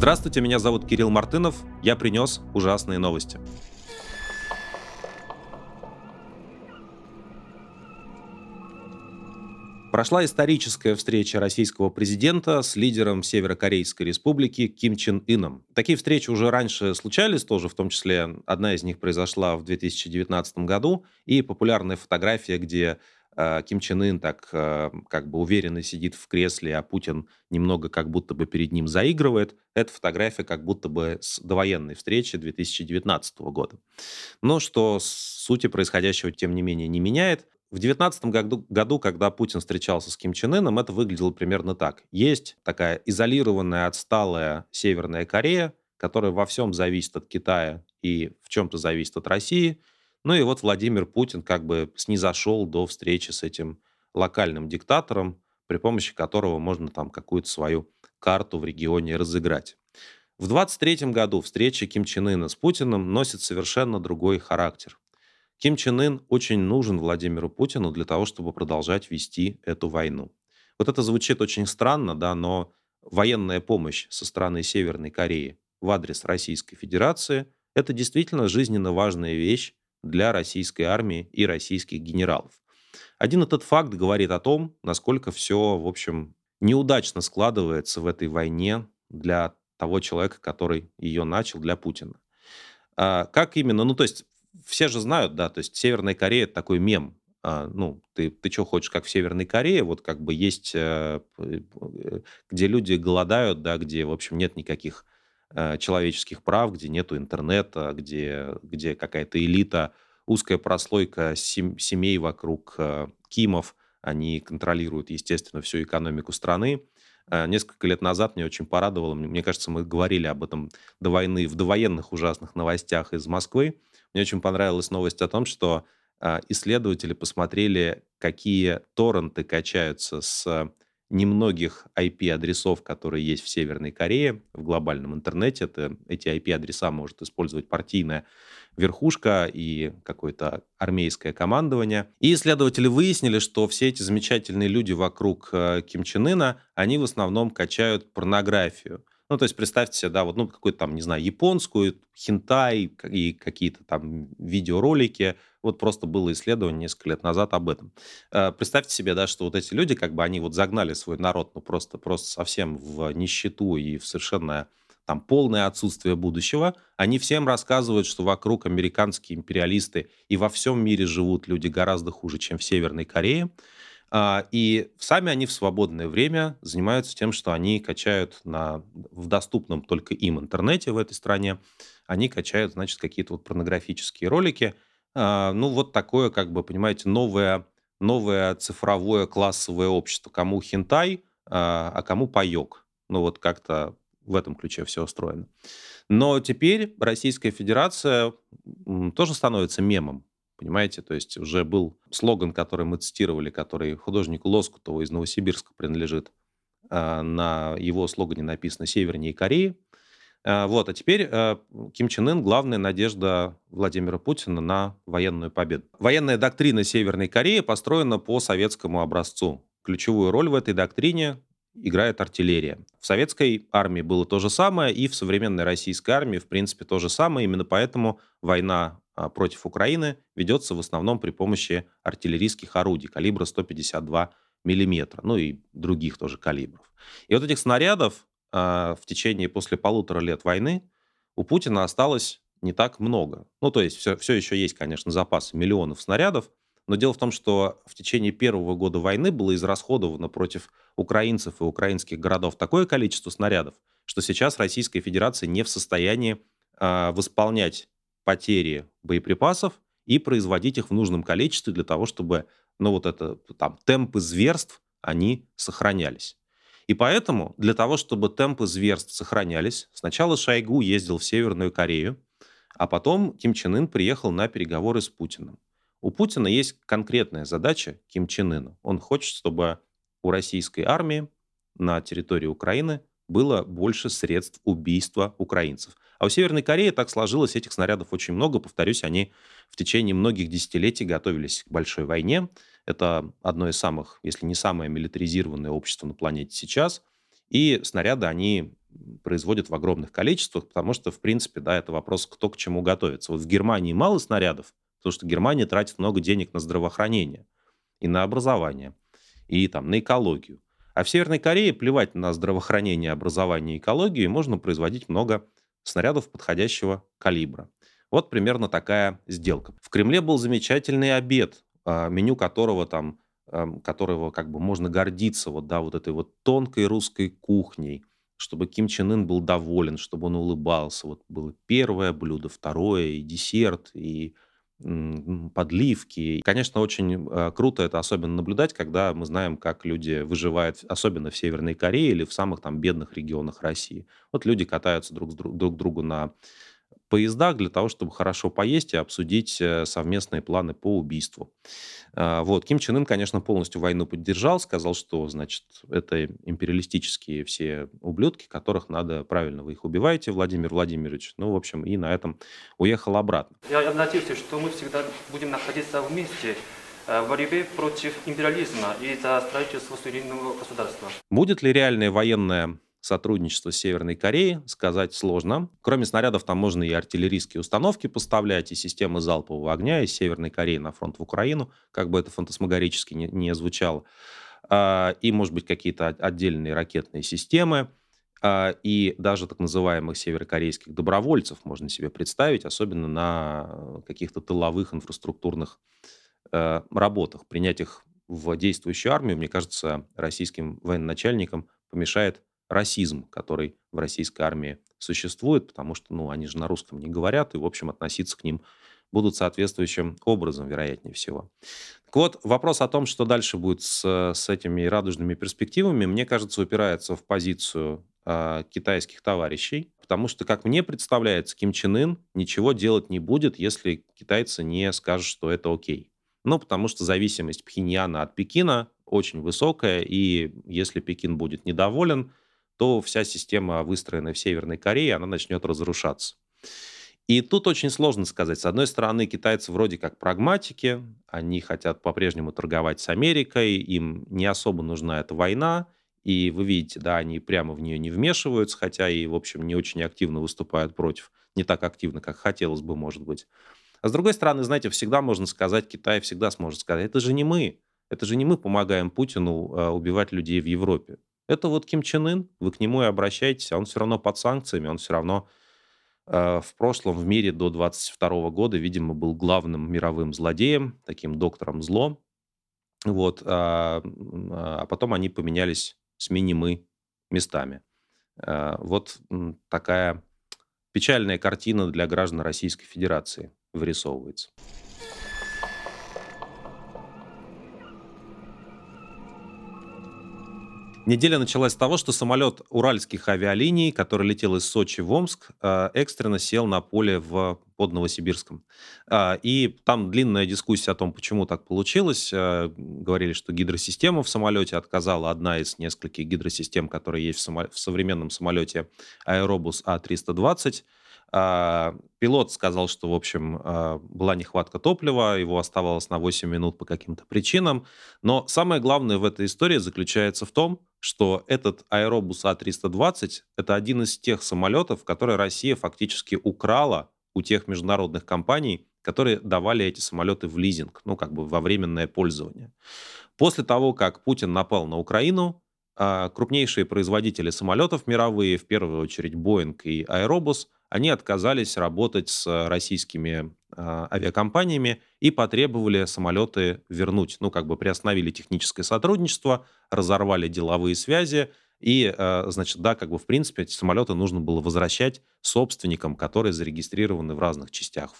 Здравствуйте, меня зовут Кирилл Мартынов. Я принес ужасные новости. Прошла историческая встреча российского президента с лидером Северокорейской республики Ким Чен Ыном. Такие встречи уже раньше случались тоже, в том числе одна из них произошла в 2019 году, и популярная фотография, где Ким Чен Ын так э, как бы уверенно сидит в кресле, а Путин немного как будто бы перед ним заигрывает. Это фотография как будто бы с довоенной встречи 2019 года. Но что сути происходящего, тем не менее, не меняет. В 2019 году, году, когда Путин встречался с Ким Чен Ыном, это выглядело примерно так. Есть такая изолированная, отсталая Северная Корея, которая во всем зависит от Китая и в чем-то зависит от России. Ну и вот Владимир Путин как бы снизошел до встречи с этим локальным диктатором, при помощи которого можно там какую-то свою карту в регионе разыграть. В 23 году встреча Ким Чен Ына с Путиным носит совершенно другой характер. Ким Чен Ын очень нужен Владимиру Путину для того, чтобы продолжать вести эту войну. Вот это звучит очень странно, да, но военная помощь со стороны Северной Кореи в адрес Российской Федерации – это действительно жизненно важная вещь для российской армии и российских генералов. Один этот факт говорит о том, насколько все, в общем, неудачно складывается в этой войне для того человека, который ее начал, для Путина. А как именно? Ну, то есть все же знают, да, то есть Северная Корея это такой мем. А, ну, ты, ты что хочешь, как в Северной Корее, вот как бы есть, э, э, где люди голодают, да, где, в общем, нет никаких человеческих прав, где нету интернета, где, где какая-то элита, узкая прослойка сем, семей вокруг Кимов, они контролируют, естественно, всю экономику страны. Несколько лет назад мне очень порадовало, мне кажется, мы говорили об этом до войны, в довоенных ужасных новостях из Москвы, мне очень понравилась новость о том, что исследователи посмотрели, какие торренты качаются с немногих IP-адресов, которые есть в Северной Корее, в глобальном интернете. Это, эти IP-адреса может использовать партийная верхушка и какое-то армейское командование. И исследователи выяснили, что все эти замечательные люди вокруг э, Ким Чен Ына, они в основном качают порнографию. Ну, то есть представьте себе, да, вот, ну, какую-то там, не знаю, японскую, хинтай и какие-то там видеоролики. Вот просто было исследование несколько лет назад об этом. Э, представьте себе, да, что вот эти люди, как бы они вот загнали свой народ, ну, просто, просто совсем в нищету и в совершенно там полное отсутствие будущего. Они всем рассказывают, что вокруг американские империалисты и во всем мире живут люди гораздо хуже, чем в Северной Корее. А, и сами они в свободное время занимаются тем, что они качают на, в доступном только им интернете в этой стране, они качают, значит, какие-то вот порнографические ролики. А, ну, вот такое, как бы, понимаете, новое, новое цифровое классовое общество. Кому хентай, а, а кому паек. Ну, вот как-то в этом ключе все устроено. Но теперь Российская Федерация тоже становится мемом. Понимаете, то есть уже был слоган, который мы цитировали, который художнику Лоскутову из Новосибирска принадлежит. А, на его слогане написано «Севернее Кореи». А, вот, а теперь а, Ким Чен Ын – главная надежда Владимира Путина на военную победу. Военная доктрина Северной Кореи построена по советскому образцу. Ключевую роль в этой доктрине играет артиллерия. В советской армии было то же самое, и в современной российской армии, в принципе, то же самое. Именно поэтому война а, против Украины ведется в основном при помощи артиллерийских орудий калибра 152 миллиметра, ну и других тоже калибров. И вот этих снарядов в течение после полутора лет войны у Путина осталось не так много. Ну, то есть все, все еще есть, конечно, запасы миллионов снарядов, но дело в том, что в течение первого года войны было израсходовано против украинцев и украинских городов такое количество снарядов, что сейчас Российская Федерация не в состоянии э, восполнять потери боеприпасов и производить их в нужном количестве для того, чтобы ну, вот это, там, темпы зверств, они сохранялись. И поэтому для того, чтобы темпы зверств сохранялись, сначала Шойгу ездил в Северную Корею, а потом Ким Чен Ын приехал на переговоры с Путиным. У Путина есть конкретная задача Ким Чен Ыну. Он хочет, чтобы у российской армии на территории Украины было больше средств убийства украинцев. А у Северной Кореи так сложилось, этих снарядов очень много. Повторюсь, они в течение многих десятилетий готовились к большой войне. Это одно из самых, если не самое милитаризированное общество на планете сейчас. И снаряды они производят в огромных количествах, потому что, в принципе, да, это вопрос, кто к чему готовится. Вот в Германии мало снарядов, потому что Германия тратит много денег на здравоохранение и на образование, и там на экологию. А в Северной Корее плевать на здравоохранение, образование и экологию, и можно производить много снарядов подходящего калибра. Вот примерно такая сделка. В Кремле был замечательный обед, меню которого там, которого как бы можно гордиться вот, да, вот этой вот тонкой русской кухней, чтобы Ким Чен Ын был доволен, чтобы он улыбался. Вот было первое блюдо, второе, и десерт, и подливки. Конечно, очень э, круто это особенно наблюдать, когда мы знаем, как люди выживают, особенно в Северной Корее или в самых там бедных регионах России. Вот люди катаются друг, друг другу на поездах для того, чтобы хорошо поесть и обсудить э, совместные планы по убийству. А, вот. Ким Чен Ын, конечно, полностью войну поддержал, сказал, что, значит, это империалистические все ублюдки, которых надо, правильно, вы их убиваете, Владимир Владимирович. Ну, в общем, и на этом уехал обратно. Я надеюсь, что мы всегда будем находиться вместе э, в борьбе против империализма и за строительство суверенного государства. Будет ли реальная военная сотрудничество с Северной Кореей сказать сложно. Кроме снарядов, там можно и артиллерийские установки поставлять, и системы залпового огня из Северной Кореи на фронт в Украину, как бы это фантасмагорически не, не звучало. А, и, может быть, какие-то отдельные ракетные системы. А, и даже так называемых северокорейских добровольцев можно себе представить, особенно на каких-то тыловых инфраструктурных э, работах. Принять их в действующую армию, мне кажется, российским военачальникам помешает расизм, который в российской армии существует, потому что, ну, они же на русском не говорят, и, в общем, относиться к ним будут соответствующим образом, вероятнее всего. Так вот, вопрос о том, что дальше будет с, с этими радужными перспективами, мне кажется, упирается в позицию э, китайских товарищей, потому что, как мне представляется, Ким Чен Ын ничего делать не будет, если китайцы не скажут, что это окей. Ну, потому что зависимость Пхеньяна от Пекина очень высокая, и если Пекин будет недоволен, то вся система, выстроенная в Северной Корее, она начнет разрушаться. И тут очень сложно сказать. С одной стороны, китайцы вроде как прагматики, они хотят по-прежнему торговать с Америкой, им не особо нужна эта война, и вы видите, да, они прямо в нее не вмешиваются, хотя и, в общем, не очень активно выступают против, не так активно, как хотелось бы, может быть. А с другой стороны, знаете, всегда можно сказать, Китай всегда сможет сказать, это же не мы, это же не мы помогаем Путину э, убивать людей в Европе. Это вот Ким Чен Ын, вы к нему и обращаетесь, а он все равно под санкциями, он все равно э, в прошлом в мире до 22 года, видимо, был главным мировым злодеем, таким доктором зло. Вот, а, а потом они поменялись с мини-мы местами. А, вот такая печальная картина для граждан Российской Федерации вырисовывается. Неделя началась с того, что самолет уральских авиалиний, который летел из Сочи в Омск, э, экстренно сел на поле в, под Новосибирском. А, и там длинная дискуссия о том, почему так получилось. Э, говорили, что гидросистема в самолете отказала, одна из нескольких гидросистем, которые есть в, само... в современном самолете Аэробус А320. А, пилот сказал, что, в общем, а, была нехватка топлива, его оставалось на 8 минут по каким-то причинам. Но самое главное в этой истории заключается в том, что этот аэробус А320 — это один из тех самолетов, которые Россия фактически украла у тех международных компаний, которые давали эти самолеты в лизинг, ну, как бы во временное пользование. После того, как Путин напал на Украину, крупнейшие производители самолетов мировые, в первую очередь Boeing и Airbus, они отказались работать с российскими э, авиакомпаниями и потребовали самолеты вернуть. Ну, как бы приостановили техническое сотрудничество, разорвали деловые связи, и, э, значит, да, как бы в принципе эти самолеты нужно было возвращать собственникам, которые зарегистрированы в разных частях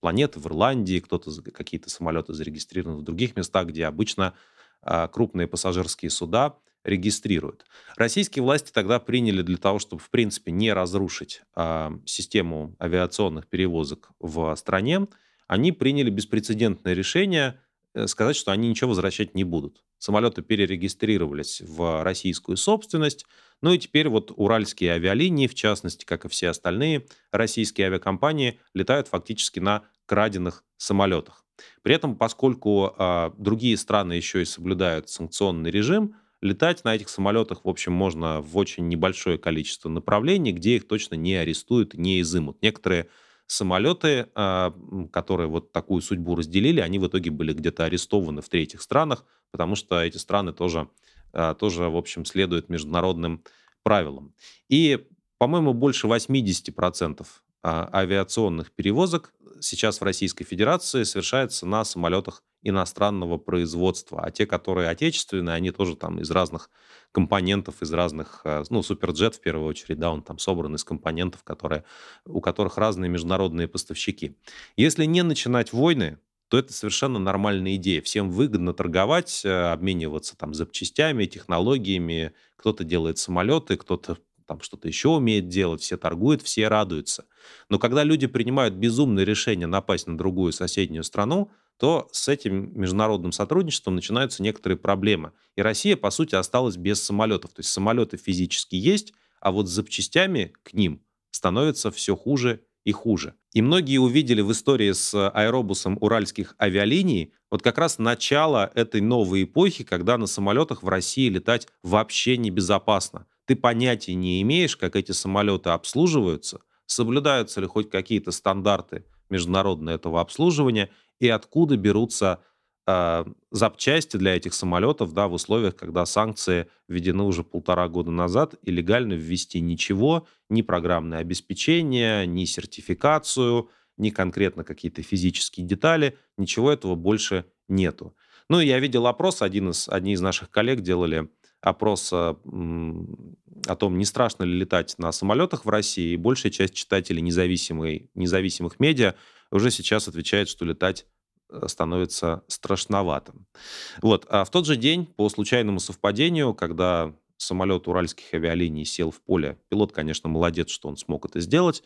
планеты, в Ирландии, кто-то какие-то самолеты зарегистрированы в других местах, где обычно крупные пассажирские суда регистрируют. Российские власти тогда приняли для того, чтобы, в принципе, не разрушить э, систему авиационных перевозок в стране, они приняли беспрецедентное решение э, сказать, что они ничего возвращать не будут. Самолеты перерегистрировались в российскую собственность, ну и теперь вот уральские авиалинии, в частности, как и все остальные российские авиакомпании, летают фактически на краденных самолетах. При этом, поскольку э, другие страны еще и соблюдают санкционный режим, летать на этих самолетах, в общем, можно в очень небольшое количество направлений, где их точно не арестуют, не изымут. Некоторые самолеты, а, которые вот такую судьбу разделили, они в итоге были где-то арестованы в третьих странах, потому что эти страны тоже, а, тоже в общем, следуют международным правилам. И, по-моему, больше 80% а, авиационных перевозок сейчас в Российской Федерации совершается на самолетах иностранного производства, а те, которые отечественные, они тоже там из разных компонентов, из разных, а, ну, Суперджет в первую очередь, да, он там собран из компонентов, которые, у которых разные международные поставщики. Если не начинать войны, то это совершенно нормальная идея. Всем выгодно торговать, э, обмениваться там запчастями, технологиями. Кто-то делает самолеты, кто-то там что-то еще умеет делать, все торгуют, все радуются. Но когда люди принимают безумное решение напасть на другую соседнюю страну, то с этим международным сотрудничеством начинаются некоторые проблемы. И Россия, по сути, осталась без самолетов. То есть самолеты физически есть, а вот с запчастями к ним становится все хуже и хуже. И многие увидели в истории с аэробусом уральских авиалиний вот как раз начало этой новой эпохи, когда на самолетах в России летать вообще небезопасно ты понятия не имеешь, как эти самолеты обслуживаются, соблюдаются ли хоть какие-то стандарты международного этого обслуживания и откуда берутся э, запчасти для этих самолетов да, в условиях, когда санкции введены уже полтора года назад, и легально ввести ничего, ни программное обеспечение, ни сертификацию, ни конкретно какие-то физические детали, ничего этого больше нету. Ну, я видел опрос, один из, одни из наших коллег делали опрос о том, не страшно ли летать на самолетах в России, и большая часть читателей независимой, независимых медиа уже сейчас отвечает, что летать э, становится страшноватым. Вот. А в тот же день, по случайному совпадению, когда самолет уральских авиалиний сел в поле, пилот, конечно, молодец, что он смог это сделать,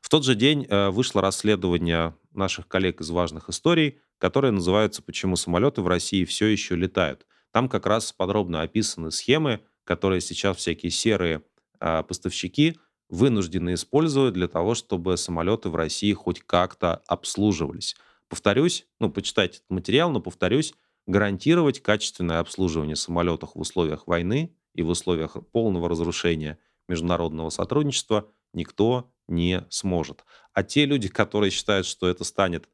в тот же день э, вышло расследование наших коллег из важных историй, которое называется «Почему самолеты в России все еще летают». Там как раз подробно описаны схемы, которые сейчас всякие серые э, поставщики вынуждены использовать для того, чтобы самолеты в России хоть как-то обслуживались. Повторюсь, ну, почитайте этот материал, но повторюсь, гарантировать качественное обслуживание самолетов в условиях войны и в условиях полного разрушения международного сотрудничества никто не сможет. А те люди, которые считают, что это станет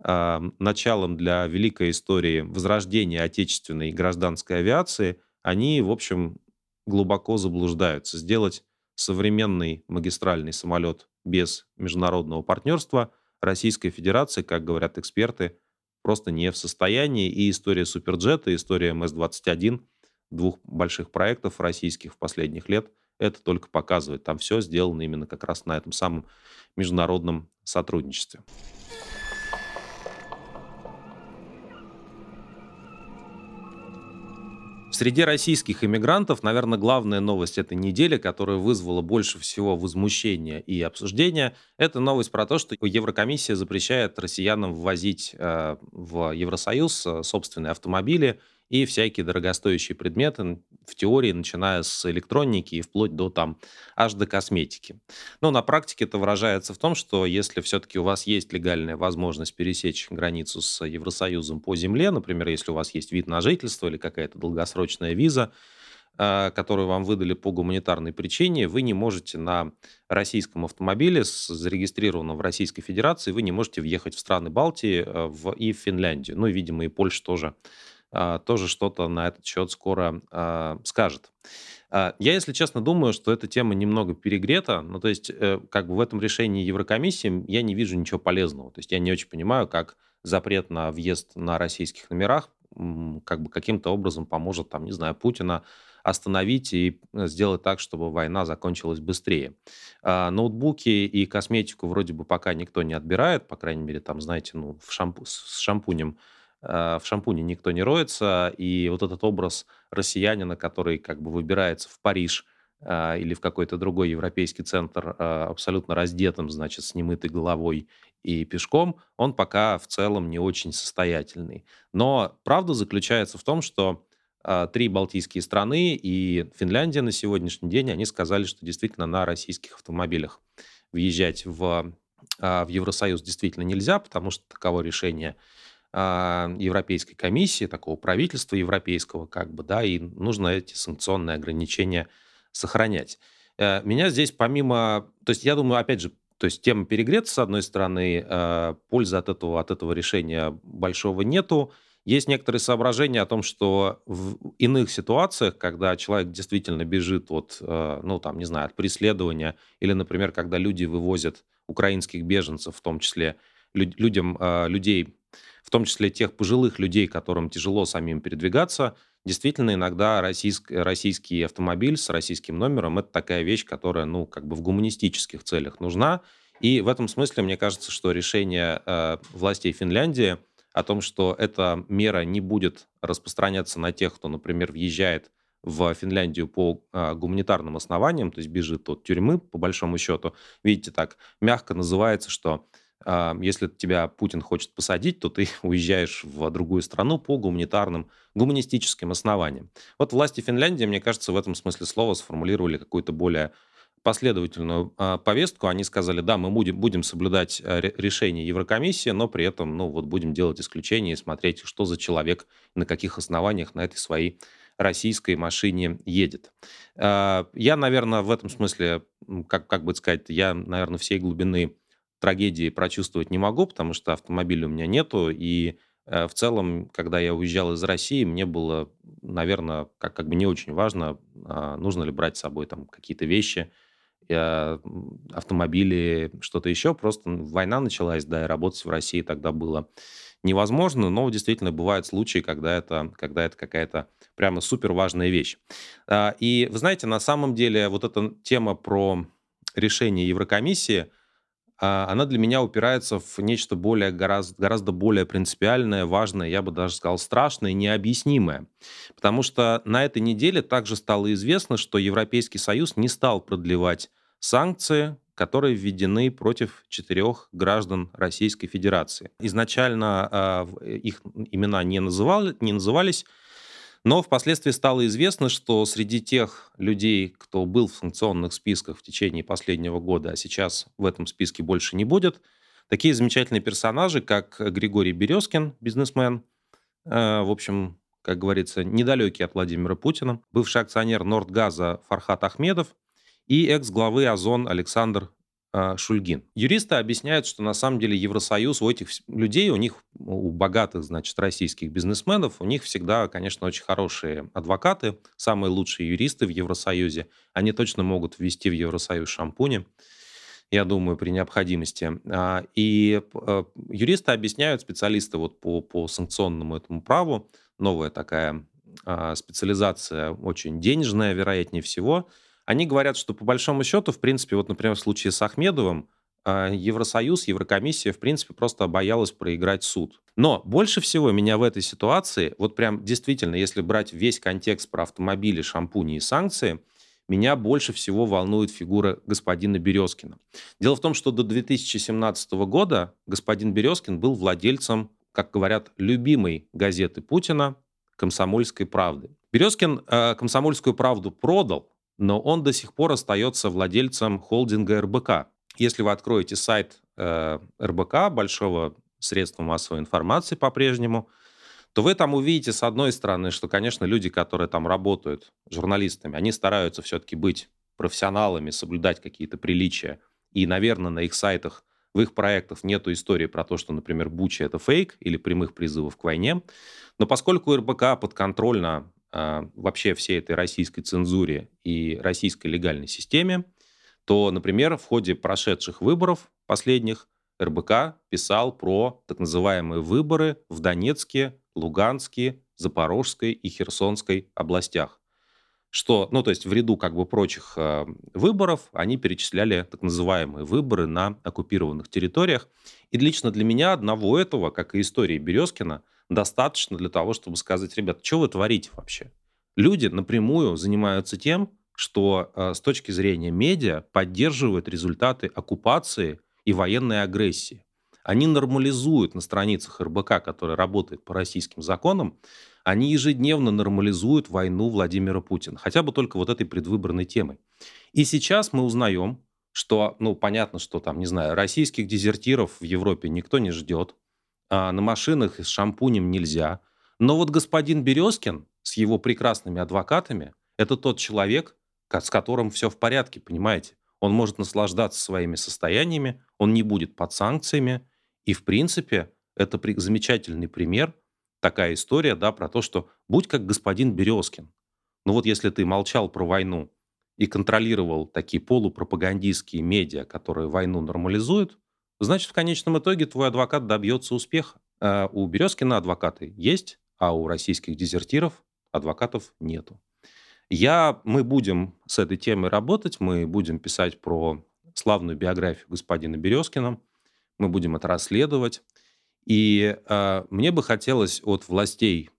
началом для великой истории возрождения отечественной гражданской авиации, они, в общем, глубоко заблуждаются. Сделать современный магистральный самолет без международного партнерства Российская Федерация, как говорят эксперты, просто не в состоянии. И история Суперджета, история МС-21, двух больших проектов российских в последних лет, это только показывает. Там все сделано именно как раз на этом самом международном сотрудничестве. Среди российских иммигрантов, наверное, главная новость этой недели, которая вызвала больше всего возмущения и обсуждения, это новость про то, что Еврокомиссия запрещает россиянам ввозить э, в Евросоюз э, собственные автомобили и всякие дорогостоящие предметы, в теории, начиная с электроники и вплоть до там аж до косметики. Но на практике это выражается в том, что если все-таки у вас есть легальная возможность пересечь границу с Евросоюзом по земле, например, если у вас есть вид на жительство или какая-то долгосрочная виза, э, которую вам выдали по гуманитарной причине, вы не можете на российском автомобиле, зарегистрированном в Российской Федерации, вы не можете въехать в страны Балтии э, в, и в Финляндию. Ну, и, видимо, и Польша тоже а, тоже что-то на этот счет скоро а, скажет. А, я, если честно, думаю, что эта тема немного перегрета. Ну, то есть, э, как бы в этом решении Еврокомиссии я не вижу ничего полезного. То есть, я не очень понимаю, как запрет на въезд на российских номерах как бы каким-то образом поможет, там, не знаю, Путина остановить и э, сделать так, чтобы война закончилась быстрее. ноутбуки и косметику вроде бы пока никто не отбирает, по крайней мере, там, знаете, ну, в шампу с шампунем в шампуне никто не роется, и вот этот образ россиянина, который как бы выбирается в Париж э, или в какой-то другой европейский центр э, абсолютно раздетым, значит, с немытой головой и пешком, он пока в целом не очень состоятельный. Но правда заключается в том, что три балтийские страны и Финляндия на сегодняшний день, они сказали, что действительно на российских автомобилях въезжать в, в Евросоюз действительно нельзя, потому что таково решение Европейской комиссии, такого правительства европейского, как бы, да, и нужно эти санкционные ограничения сохранять. Э, меня здесь помимо, то есть я думаю, опять же, то есть тема перегреться, с одной стороны, э, пользы от этого, от этого решения большого нету. Есть некоторые соображения о том, что в иных ситуациях, когда человек действительно бежит от, э, ну, там, не знаю, от преследования, или, например, когда люди вывозят украинских беженцев, в том числе людям, людей в том числе тех пожилых людей, которым тяжело самим передвигаться, действительно иногда российский, российский автомобиль с российским номером – это такая вещь, которая, ну, как бы в гуманистических целях нужна. И в этом смысле, мне кажется, что решение э, властей Финляндии о том, что эта мера не будет распространяться на тех, кто, например, въезжает в Финляндию по э, гуманитарным основаниям, то есть бежит от тюрьмы, по большому счету, видите, так мягко называется, что если тебя Путин хочет посадить, то ты уезжаешь в другую страну по гуманитарным, гуманистическим основаниям. Вот власти Финляндии, мне кажется, в этом смысле слова сформулировали какую-то более последовательную э, повестку. Они сказали, да, мы будем, будем соблюдать э, решение Еврокомиссии, но при этом, ну, вот будем делать исключения и смотреть, что за человек, на каких основаниях на этой своей российской машине едет. Я, наверное, в этом смысле, как, как бы сказать, я, наверное, всей глубины трагедии прочувствовать не могу, потому что автомобиля у меня нету, и э, в целом, когда я уезжал из России, мне было, наверное, как, как бы не очень важно, а, нужно ли брать с собой там какие-то вещи, э, автомобили, что-то еще. Просто война началась, да, и работать в России тогда было невозможно, но действительно бывают случаи, когда это, когда это какая-то прямо супер важная вещь. А, и вы знаете, на самом деле вот эта тема про решение Еврокомиссии – она для меня упирается в нечто более, гораздо, гораздо более принципиальное, важное, я бы даже сказал, страшное, необъяснимое. Потому что на этой неделе также стало известно, что Европейский Союз не стал продлевать санкции, которые введены против четырех граждан Российской Федерации. Изначально э, их имена не, называли, не назывались, но впоследствии стало известно, что среди тех людей, кто был в санкционных списках в течение последнего года, а сейчас в этом списке больше не будет, такие замечательные персонажи, как Григорий Березкин, бизнесмен, э, в общем, как говорится, недалекий от Владимира Путина, бывший акционер Нордгаза Фархат Ахмедов и экс-главы Озон Александр Шульгин. Юристы объясняют, что на самом деле Евросоюз у этих людей, у них, у богатых, значит, российских бизнесменов, у них всегда, конечно, очень хорошие адвокаты, самые лучшие юристы в Евросоюзе. Они точно могут ввести в Евросоюз шампуни, я думаю, при необходимости. А, и э, юристы объясняют, специалисты вот по, по санкционному этому праву, новая такая а, специализация, очень денежная, вероятнее всего – они говорят, что по большому счету, в принципе, вот, например, в случае с Ахмедовым, а, Евросоюз, Еврокомиссия, в принципе, просто боялась проиграть суд. Но больше всего меня в этой ситуации, вот прям действительно, если брать весь контекст про автомобили, шампуни и санкции, меня больше всего волнует фигура господина Березкина. Дело в том, что до 2017 года господин Березкин был владельцем, как говорят, любимой газеты Путина «Комсомольской правды». Березкин э, «Комсомольскую правду» продал, но он до сих пор остается владельцем холдинга РБК. Если вы откроете сайт э, РБК, большого средства массовой информации по-прежнему, то вы там увидите, с одной стороны, что, конечно, люди, которые там работают журналистами, они стараются все-таки быть профессионалами, соблюдать какие-то приличия. И, наверное, на их сайтах, в их проектах нету истории про то, что, например, Буча — это фейк или прямых призывов к войне. Но поскольку РБК подконтрольна а, вообще всей этой российской цензуре и российской легальной системе, то, например, в ходе прошедших выборов последних РБК писал про так называемые выборы в Донецке, Луганске, Запорожской и Херсонской областях. Что, ну, то есть в ряду как бы прочих э, выборов они перечисляли так называемые выборы на оккупированных территориях. И лично для меня одного этого, как и истории Березкина, достаточно для того, чтобы сказать, ребят, что вы творите вообще? Люди напрямую занимаются тем, что э, с точки зрения медиа поддерживают результаты оккупации и военной агрессии. Они нормализуют на страницах РБК, которая работает по российским законам, они ежедневно нормализуют войну Владимира Путина, хотя бы только вот этой предвыборной темой. И сейчас мы узнаем, что, ну, понятно, что там, не знаю, российских дезертиров в Европе никто не ждет, на машинах с шампунем нельзя. Но вот господин Березкин с его прекрасными адвокатами – это тот человек, с которым все в порядке, понимаете? Он может наслаждаться своими состояниями, он не будет под санкциями. И, в принципе, это при, замечательный пример, такая история, да, про то, что будь как господин Березкин. Ну вот если ты молчал про войну и контролировал такие полупропагандистские медиа, которые войну нормализуют, значит, в конечном итоге твой адвокат добьется успеха. А у Березкина адвокаты есть, а у российских дезертиров адвокатов нету. Я, мы будем с этой темой работать, мы будем писать про славную биографию господина Березкина, мы будем это расследовать. И э, мне бы хотелось от властей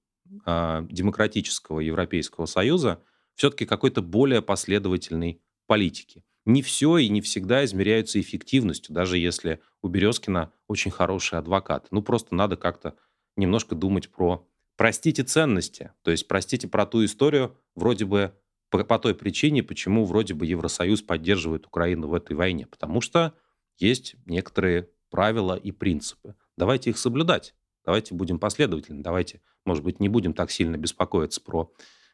э, демократического Европейского Союза все-таки какой-то более последовательной политики. Не все и не всегда измеряются эффективностью, даже если у Березкина очень хороший адвокат. Ну, просто надо как-то немножко думать про простите ценности, то есть простите про ту историю, вроде бы по, по той причине, почему вроде бы Евросоюз поддерживает Украину в этой войне, потому что есть некоторые правила и принципы. Давайте их соблюдать, давайте будем последовательны, давайте, может быть, не будем так сильно беспокоиться про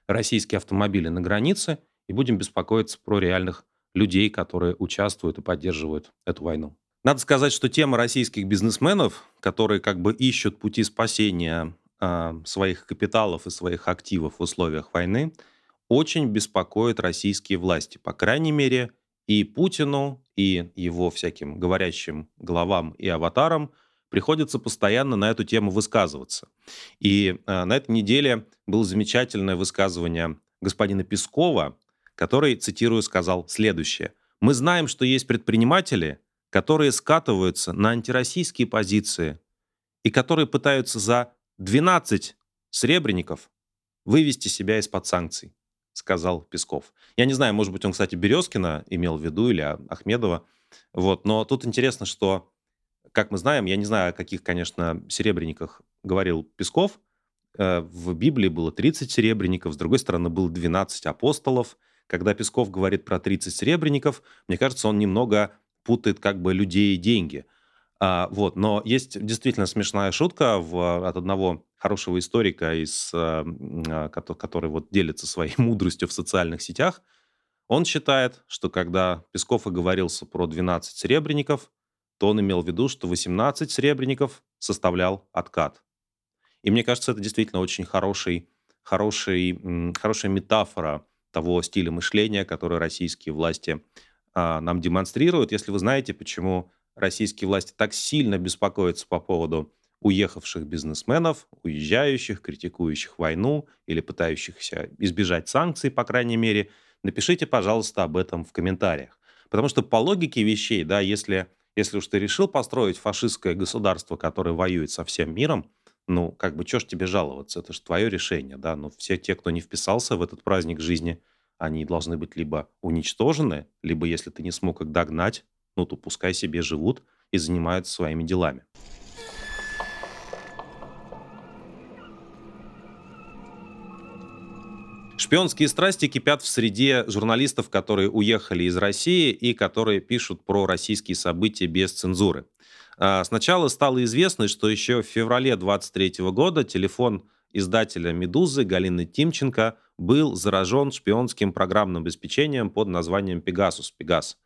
российские автомобили на границе и будем беспокоиться про реальных людей, которые участвуют и поддерживают эту войну. Надо сказать, что тема российских бизнесменов, которые как бы ищут пути спасения а, своих капиталов и своих активов в условиях войны очень беспокоит российские власти. По крайней мере, и Путину, и его всяким говорящим главам и аватарам приходится постоянно на эту тему высказываться. И э, на этой неделе было замечательное высказывание господина Пескова, который, цитирую, сказал следующее. «Мы знаем, что есть предприниматели, которые скатываются на антироссийские позиции и которые пытаются за 12 сребреников вывести себя из-под санкций, сказал Песков. Я не знаю, может быть, он, кстати, Березкина имел в виду или Ахмедова. Вот. Но тут интересно, что, как мы знаем, я не знаю, о каких, конечно, серебряниках говорил Песков. Э, в Библии было 30 серебряников, с другой стороны, было 12 апостолов. Когда Песков говорит про 30 серебряников, мне кажется, он немного путает как бы людей и деньги – а, вот, но есть действительно смешная шутка в, от одного хорошего историка, из, а который вот делится своей мудростью в социальных сетях. Он считает, что когда Песков оговорился про 12 серебряников, то он имел в виду, что 18 серебряников составлял откат. И мне кажется, это действительно очень хороший, хороший, хорошая метафора того стиля мышления, который российские власти а, нам демонстрируют. Если вы знаете, почему российские власти так сильно беспокоятся по поводу уехавших бизнесменов, уезжающих, критикующих войну или пытающихся избежать санкций, по крайней мере, напишите, пожалуйста, об этом в комментариях. Потому что по логике вещей, да, если, если уж ты решил построить фашистское государство, которое воюет со всем миром, ну, как бы, что ж тебе жаловаться? Это же твое решение, да. Но все те, кто не вписался в этот праздник жизни, они должны быть либо уничтожены, либо, если ты не смог их догнать, ну то пускай себе живут и занимаются своими делами. Шпионские страсти кипят в среде журналистов, которые уехали из России и которые пишут про российские события без цензуры. А, сначала стало известно, что еще в феврале 23 года телефон издателя «Медузы» Галины Тимченко был заражен шпионским программным обеспечением под названием «Пегасус», «Пегас».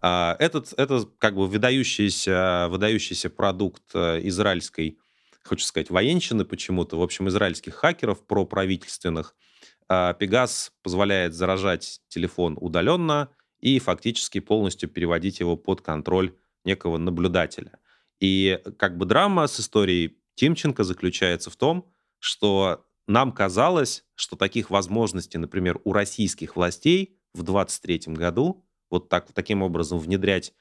А, этот, это как бы выдающийся, выдающийся продукт э, израильской, хочу сказать, военщины почему-то, в общем, израильских хакеров проправительственных. А, Пегас позволяет заражать телефон удаленно и фактически полностью переводить его под контроль некого наблюдателя. И как бы драма с историей Тимченко заключается в том, что нам казалось, что таких возможностей, например, у российских властей в 23 году вот так, таким образом внедрять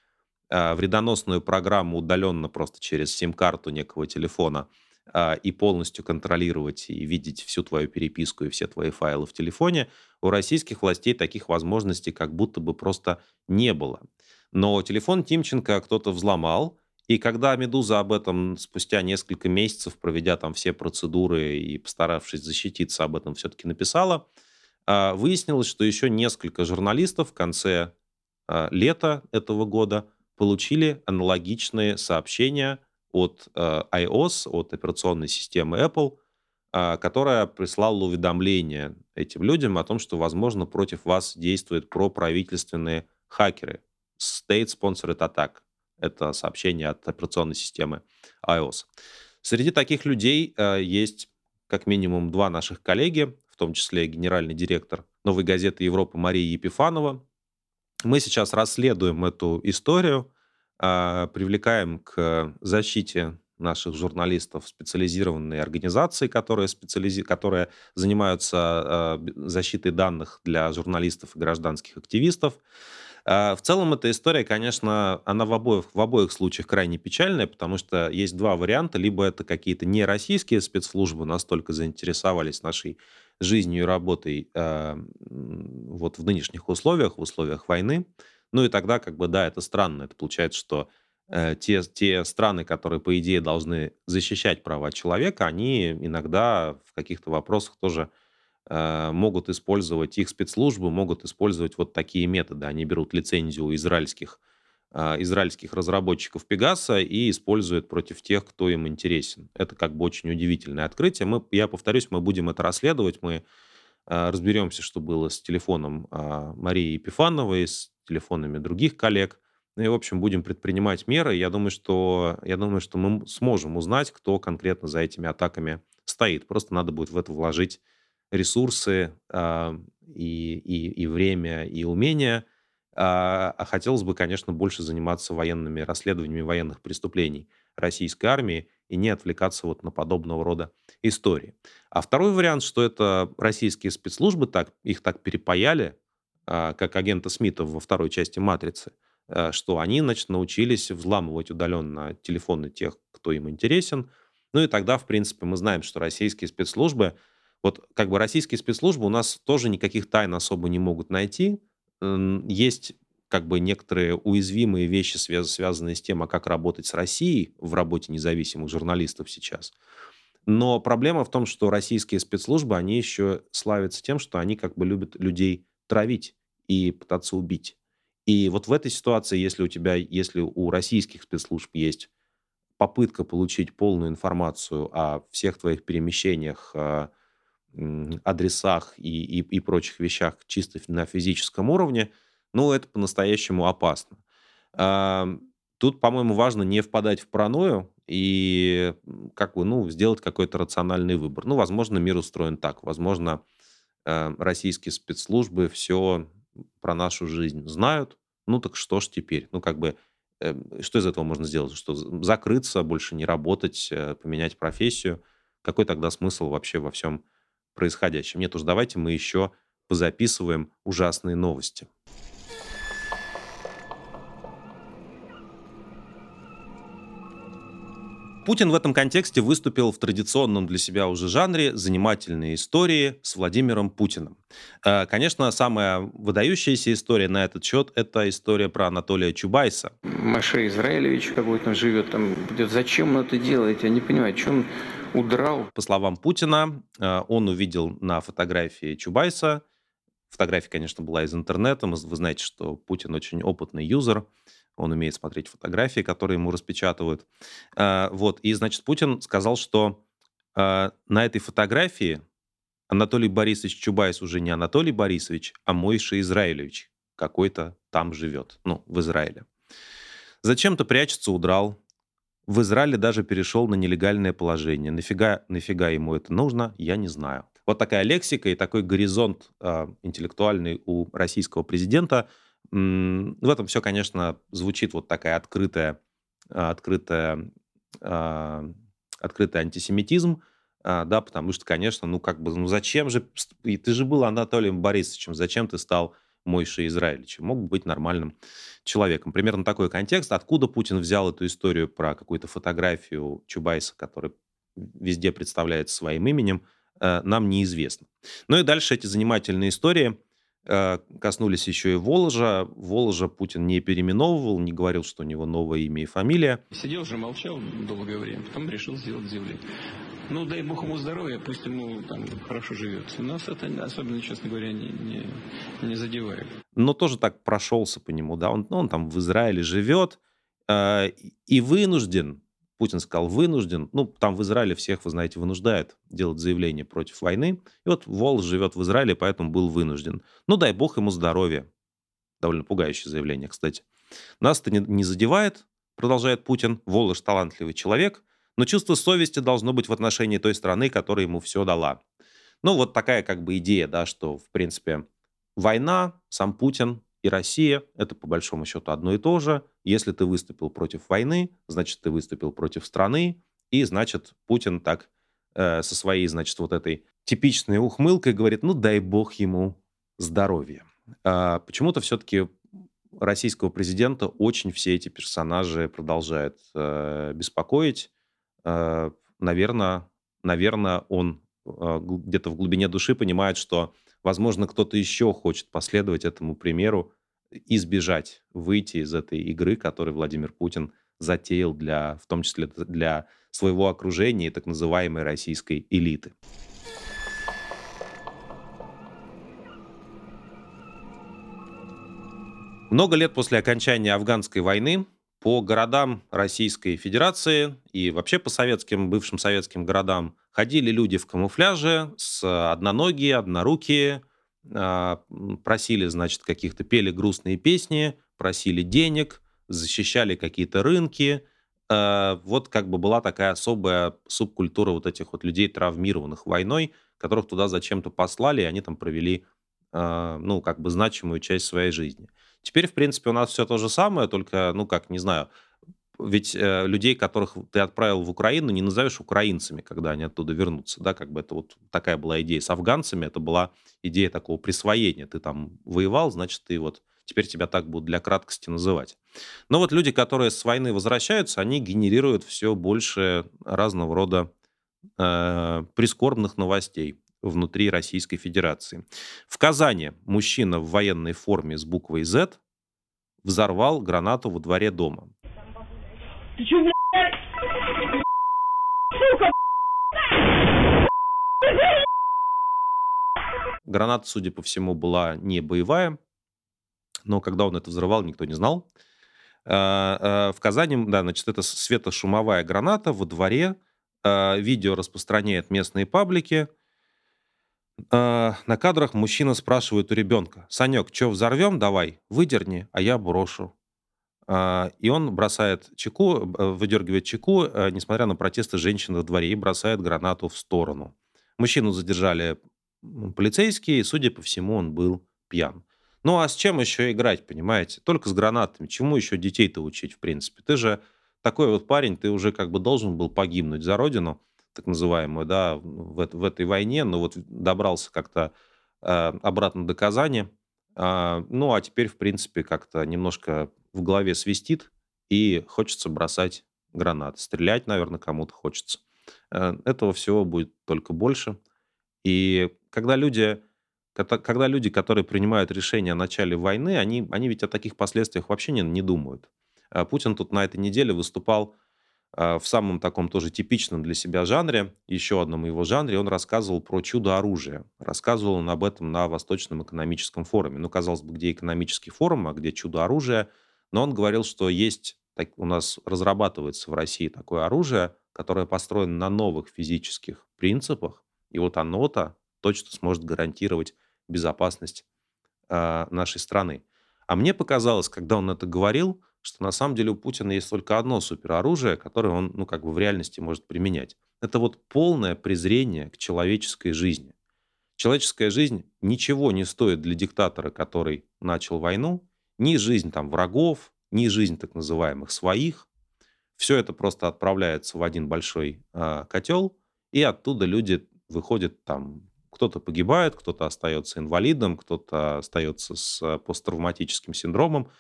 э, вредоносную программу удаленно просто через сим-карту некого телефона э, и полностью контролировать и видеть всю твою переписку и все твои файлы в телефоне, у российских властей таких возможностей как будто бы просто не было. Но телефон Тимченко кто-то взломал, и когда «Медуза» об этом спустя несколько месяцев, проведя там все процедуры и постаравшись защититься, об этом все-таки написала, выяснилось, что еще несколько журналистов в конце а, лета этого года получили аналогичные сообщения от э, iOS, от операционной системы Apple, которая прислала уведомление этим людям о том, что, возможно, против вас действуют проправительственные хакеры. State Sponsored Attack. Это сообщение от операционной системы iOS. Среди таких людей э, есть как минимум два наших коллеги, в том числе генеральный директор «Новой газеты Европы» Мария Епифанова. Мы сейчас расследуем эту историю, э, привлекаем к защите наших журналистов специализированные организации, которые, специализи... которые занимаются э, защитой данных для журналистов и гражданских активистов. А, в целом эта история, конечно, она в обоих, в обоих случаях крайне печальная, потому что есть два варианта. Либо это какие-то не российские спецслужбы настолько заинтересовались нашей жизнью и работой э, вот в нынешних условиях, в условиях войны. Ну и тогда, как бы, да, это странно. Это получается, что э, те, те страны, которые, по идее, должны защищать права человека, они иногда в каких-то вопросах тоже могут использовать, их спецслужбы могут использовать вот такие методы. Они берут лицензию израильских, э, израильских разработчиков Пегаса и используют против тех, кто им интересен. Это как бы очень удивительное открытие. Мы, я повторюсь, мы будем это расследовать, мы э, разберемся, что было с телефоном Марии Епифановой, с телефонами других коллег. Ну и, в общем, будем предпринимать меры. Я думаю, что, я думаю, что мы сможем узнать, кто конкретно за этими атаками стоит. Просто надо будет в это вложить ресурсы а, и, и, и время, и умения. А, а хотелось бы, конечно, больше заниматься военными расследованиями военных преступлений российской армии и не отвлекаться вот на подобного рода истории. А второй вариант, что это российские спецслужбы так, их так перепаяли, а, как агента Смита во второй части «Матрицы», а, что они, значит, научились взламывать удаленно телефоны тех, кто им интересен. Ну и тогда, в принципе, мы знаем, что российские спецслужбы вот как бы российские спецслужбы у нас тоже никаких тайн особо не могут найти. Есть как бы некоторые уязвимые вещи, связанные с тем, а как работать с Россией в работе независимых журналистов сейчас. Но проблема в том, что российские спецслужбы, они еще славятся тем, что они как бы любят людей травить и пытаться убить. И вот в этой ситуации, если у тебя, если у российских спецслужб есть попытка получить полную информацию о всех твоих перемещениях, а, адресах и, и, и прочих вещах чисто на физическом уровне, ну, это по-настоящему опасно. Тут, по-моему, важно не впадать в паранойю и как бы, ну, сделать какой-то рациональный выбор. Ну, возможно, мир устроен так. Возможно, э, российские спецслужбы все про нашу жизнь знают. Ну, так что ж теперь? Ну, как бы, э, что из этого можно сделать? Что закрыться, больше не работать, э, поменять профессию? Какой тогда смысл вообще во всем происходящем. Нет уж, давайте мы еще позаписываем ужасные новости. Путин в этом контексте выступил в традиционном для себя уже жанре занимательные истории с Владимиром Путиным. Э, конечно, самая выдающаяся история на этот счет – это история про Анатолия Чубайса. Маше Израилевич какой-то живет там. Зачем он это делает? Я не понимаю, чем удрал. По словам Путина, э, он увидел на фотографии Чубайса, фотография, конечно, была из интернета, вы знаете, что Путин очень опытный юзер, он умеет смотреть фотографии, которые ему распечатывают. Э, вот, и, значит, Путин сказал, что э, на этой фотографии Анатолий Борисович Чубайс уже не Анатолий Борисович, а Мойша Израилевич какой-то там живет, ну, в Израиле. Зачем-то прячется, удрал, в Израиле даже перешел на нелегальное положение. Нафига, нафига ему это нужно, я не знаю. Вот такая лексика и такой горизонт э, интеллектуальный у российского президента. М- в этом все, конечно, звучит вот такая открытая, открытая, э, открытый антисемитизм, э, да, потому что, конечно, ну как бы, ну зачем же, ты же был Анатолием Борисовичем, зачем ты стал Мойши Израилевичем? Мог быть нормальным человеком. Примерно такой контекст. Откуда Путин взял эту историю про какую-то фотографию Чубайса, который везде представляется своим именем, э, нам неизвестно. Ну и дальше эти занимательные истории коснулись еще и Воложа. Воложа Путин не переименовывал, не говорил, что у него новое имя и фамилия. Сидел же, молчал долгое время, потом решил сделать заявление. Ну, дай бог ему здоровья, пусть ему там хорошо живется. Нас это особенно, честно говоря, не, не, не задевает. Но тоже так прошелся по нему, да, он, он там в Израиле живет э, и вынужден Путин сказал вынужден. Ну, там в Израиле всех, вы знаете, вынуждают делать заявление против войны. И вот Волос живет в Израиле, поэтому был вынужден. Ну, дай бог ему здоровья. Довольно пугающее заявление, кстати. Нас это не задевает, продолжает Путин. Волош талантливый человек, но чувство совести должно быть в отношении той страны, которая ему все дала. Ну, вот такая как бы идея, да, что, в принципе, война, сам Путин и Россия – это по большому счету одно и то же. Если ты выступил против войны, значит, ты выступил против страны, и, значит, Путин так э, со своей, значит, вот этой типичной ухмылкой говорит, ну, дай бог ему здоровья. А почему-то все-таки российского президента очень все эти персонажи продолжают э, беспокоить. Э, наверное, наверное, он э, где-то в глубине души понимает, что, возможно, кто-то еще хочет последовать этому примеру, избежать, выйти из этой игры, которую Владимир Путин затеял для, в том числе для своего окружения и так называемой российской элиты. Много лет после окончания афганской войны по городам Российской Федерации и вообще по советским, бывшим советским городам ходили люди в камуфляже с одноногие, однорукие, просили, значит, каких-то, пели грустные песни, просили денег, защищали какие-то рынки. А, вот как бы была такая особая субкультура вот этих вот людей, травмированных войной, которых туда зачем-то послали, и они там провели, а, ну, как бы значимую часть своей жизни. Теперь, в принципе, у нас все то же самое, только, ну как, не знаю, ведь э, людей, которых ты отправил в Украину, не назовешь украинцами, когда они оттуда вернутся, да, как бы это вот такая была идея с афганцами, это была идея такого присвоения, ты там воевал, значит, ты вот теперь тебя так будут для краткости называть. Но вот люди, которые с войны возвращаются, они генерируют все больше разного рода э, прискорбных новостей внутри Российской Федерации. В Казани мужчина в военной форме с буквой Z взорвал гранату во дворе дома. Ты чё, блядь? Сука, Граната, судя по всему, была не боевая, но когда он это взрывал, никто не знал. А, а, в Казани, да, значит, это светошумовая граната во дворе. А, видео распространяет местные паблики. На кадрах мужчина спрашивает у ребенка, «Санек, что, взорвем? Давай, выдерни, а я брошу». А, и он бросает чеку, э, выдергивает чеку, э, несмотря на протесты женщины во дворе, и бросает гранату в сторону. Мужчину задержали полицейские, и, судя по всему, он был пьян. Ну а с чем еще играть, понимаете? Только с гранатами. Чему еще детей-то учить, в принципе? Ты же такой вот парень, ты уже как бы должен был погибнуть за родину так называемую, да, в, в этой войне, но вот добрался как-то э, обратно до Казани. Э, ну, а теперь, в принципе, как-то немножко в голове свистит, и хочется бросать гранаты. Стрелять, наверное, кому-то хочется. Э, этого всего будет только больше. И когда люди, когда люди, которые принимают решения о начале войны, они, они ведь о таких последствиях вообще не, не думают. Э, Путин тут на этой неделе выступал а, в самом таком тоже типичном для себя жанре, еще одном его жанре, он рассказывал про чудо оружия. Рассказывал он об этом на Восточном экономическом форуме. Ну, казалось бы, где экономический форум, а где чудо оружия. Но он говорил, что есть, так, у нас разрабатывается в России такое оружие, которое построено на новых физических принципах. И вот оно-то точно сможет гарантировать безопасность э, нашей страны. А мне показалось, когда он это говорил, что на самом деле у Путина есть только одно супероружие, которое он, ну, как бы в реальности может применять. Это вот полное презрение к человеческой жизни. Человеческая жизнь ничего не стоит для диктатора, который начал войну, ни жизнь там врагов, ни жизнь так называемых своих. Все это просто отправляется в один большой э, котел, и оттуда люди выходят там, кто-то погибает, кто-то остается инвалидом, кто-то остается с посттравматическим синдромом,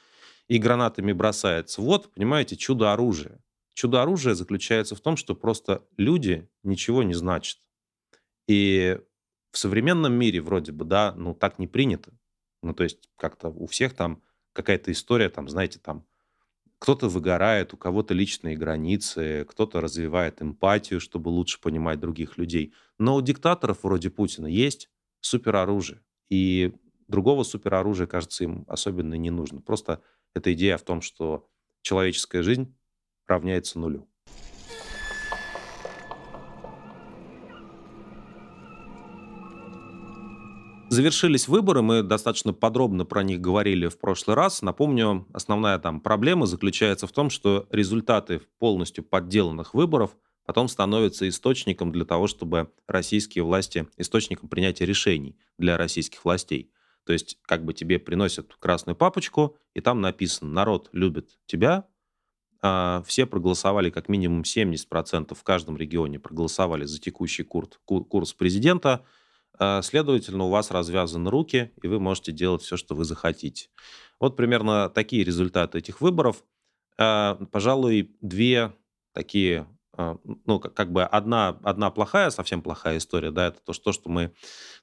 и гранатами бросается. Вот, понимаете, чудо оружия. Чудо оружия заключается в том, что просто люди ничего не значат. И в современном мире вроде бы, да, ну так не принято. Ну то есть как-то у всех там какая-то история, там, знаете, там кто-то выгорает, у кого-то личные границы, кто-то развивает эмпатию, чтобы лучше понимать других людей. Но у диктаторов вроде Путина есть супероружие. И другого супероружия, кажется, им особенно не нужно. Просто эта идея в том, что человеческая жизнь равняется нулю. Завершились выборы, мы достаточно подробно про них говорили в прошлый раз. Напомню, основная там проблема заключается в том, что результаты полностью подделанных выборов потом становятся источником для того, чтобы российские власти, источником принятия решений для российских властей. То есть как бы тебе приносят красную папочку, и там написано «Народ любит тебя», а, все проголосовали, как минимум 70% в каждом регионе проголосовали за текущий курс, курс президента – следовательно, у вас развязаны руки, и вы можете делать все, что вы захотите. Вот примерно такие результаты этих выборов. А, пожалуй, две такие, а, ну, как бы одна, одна плохая, совсем плохая история, да, это то, что мы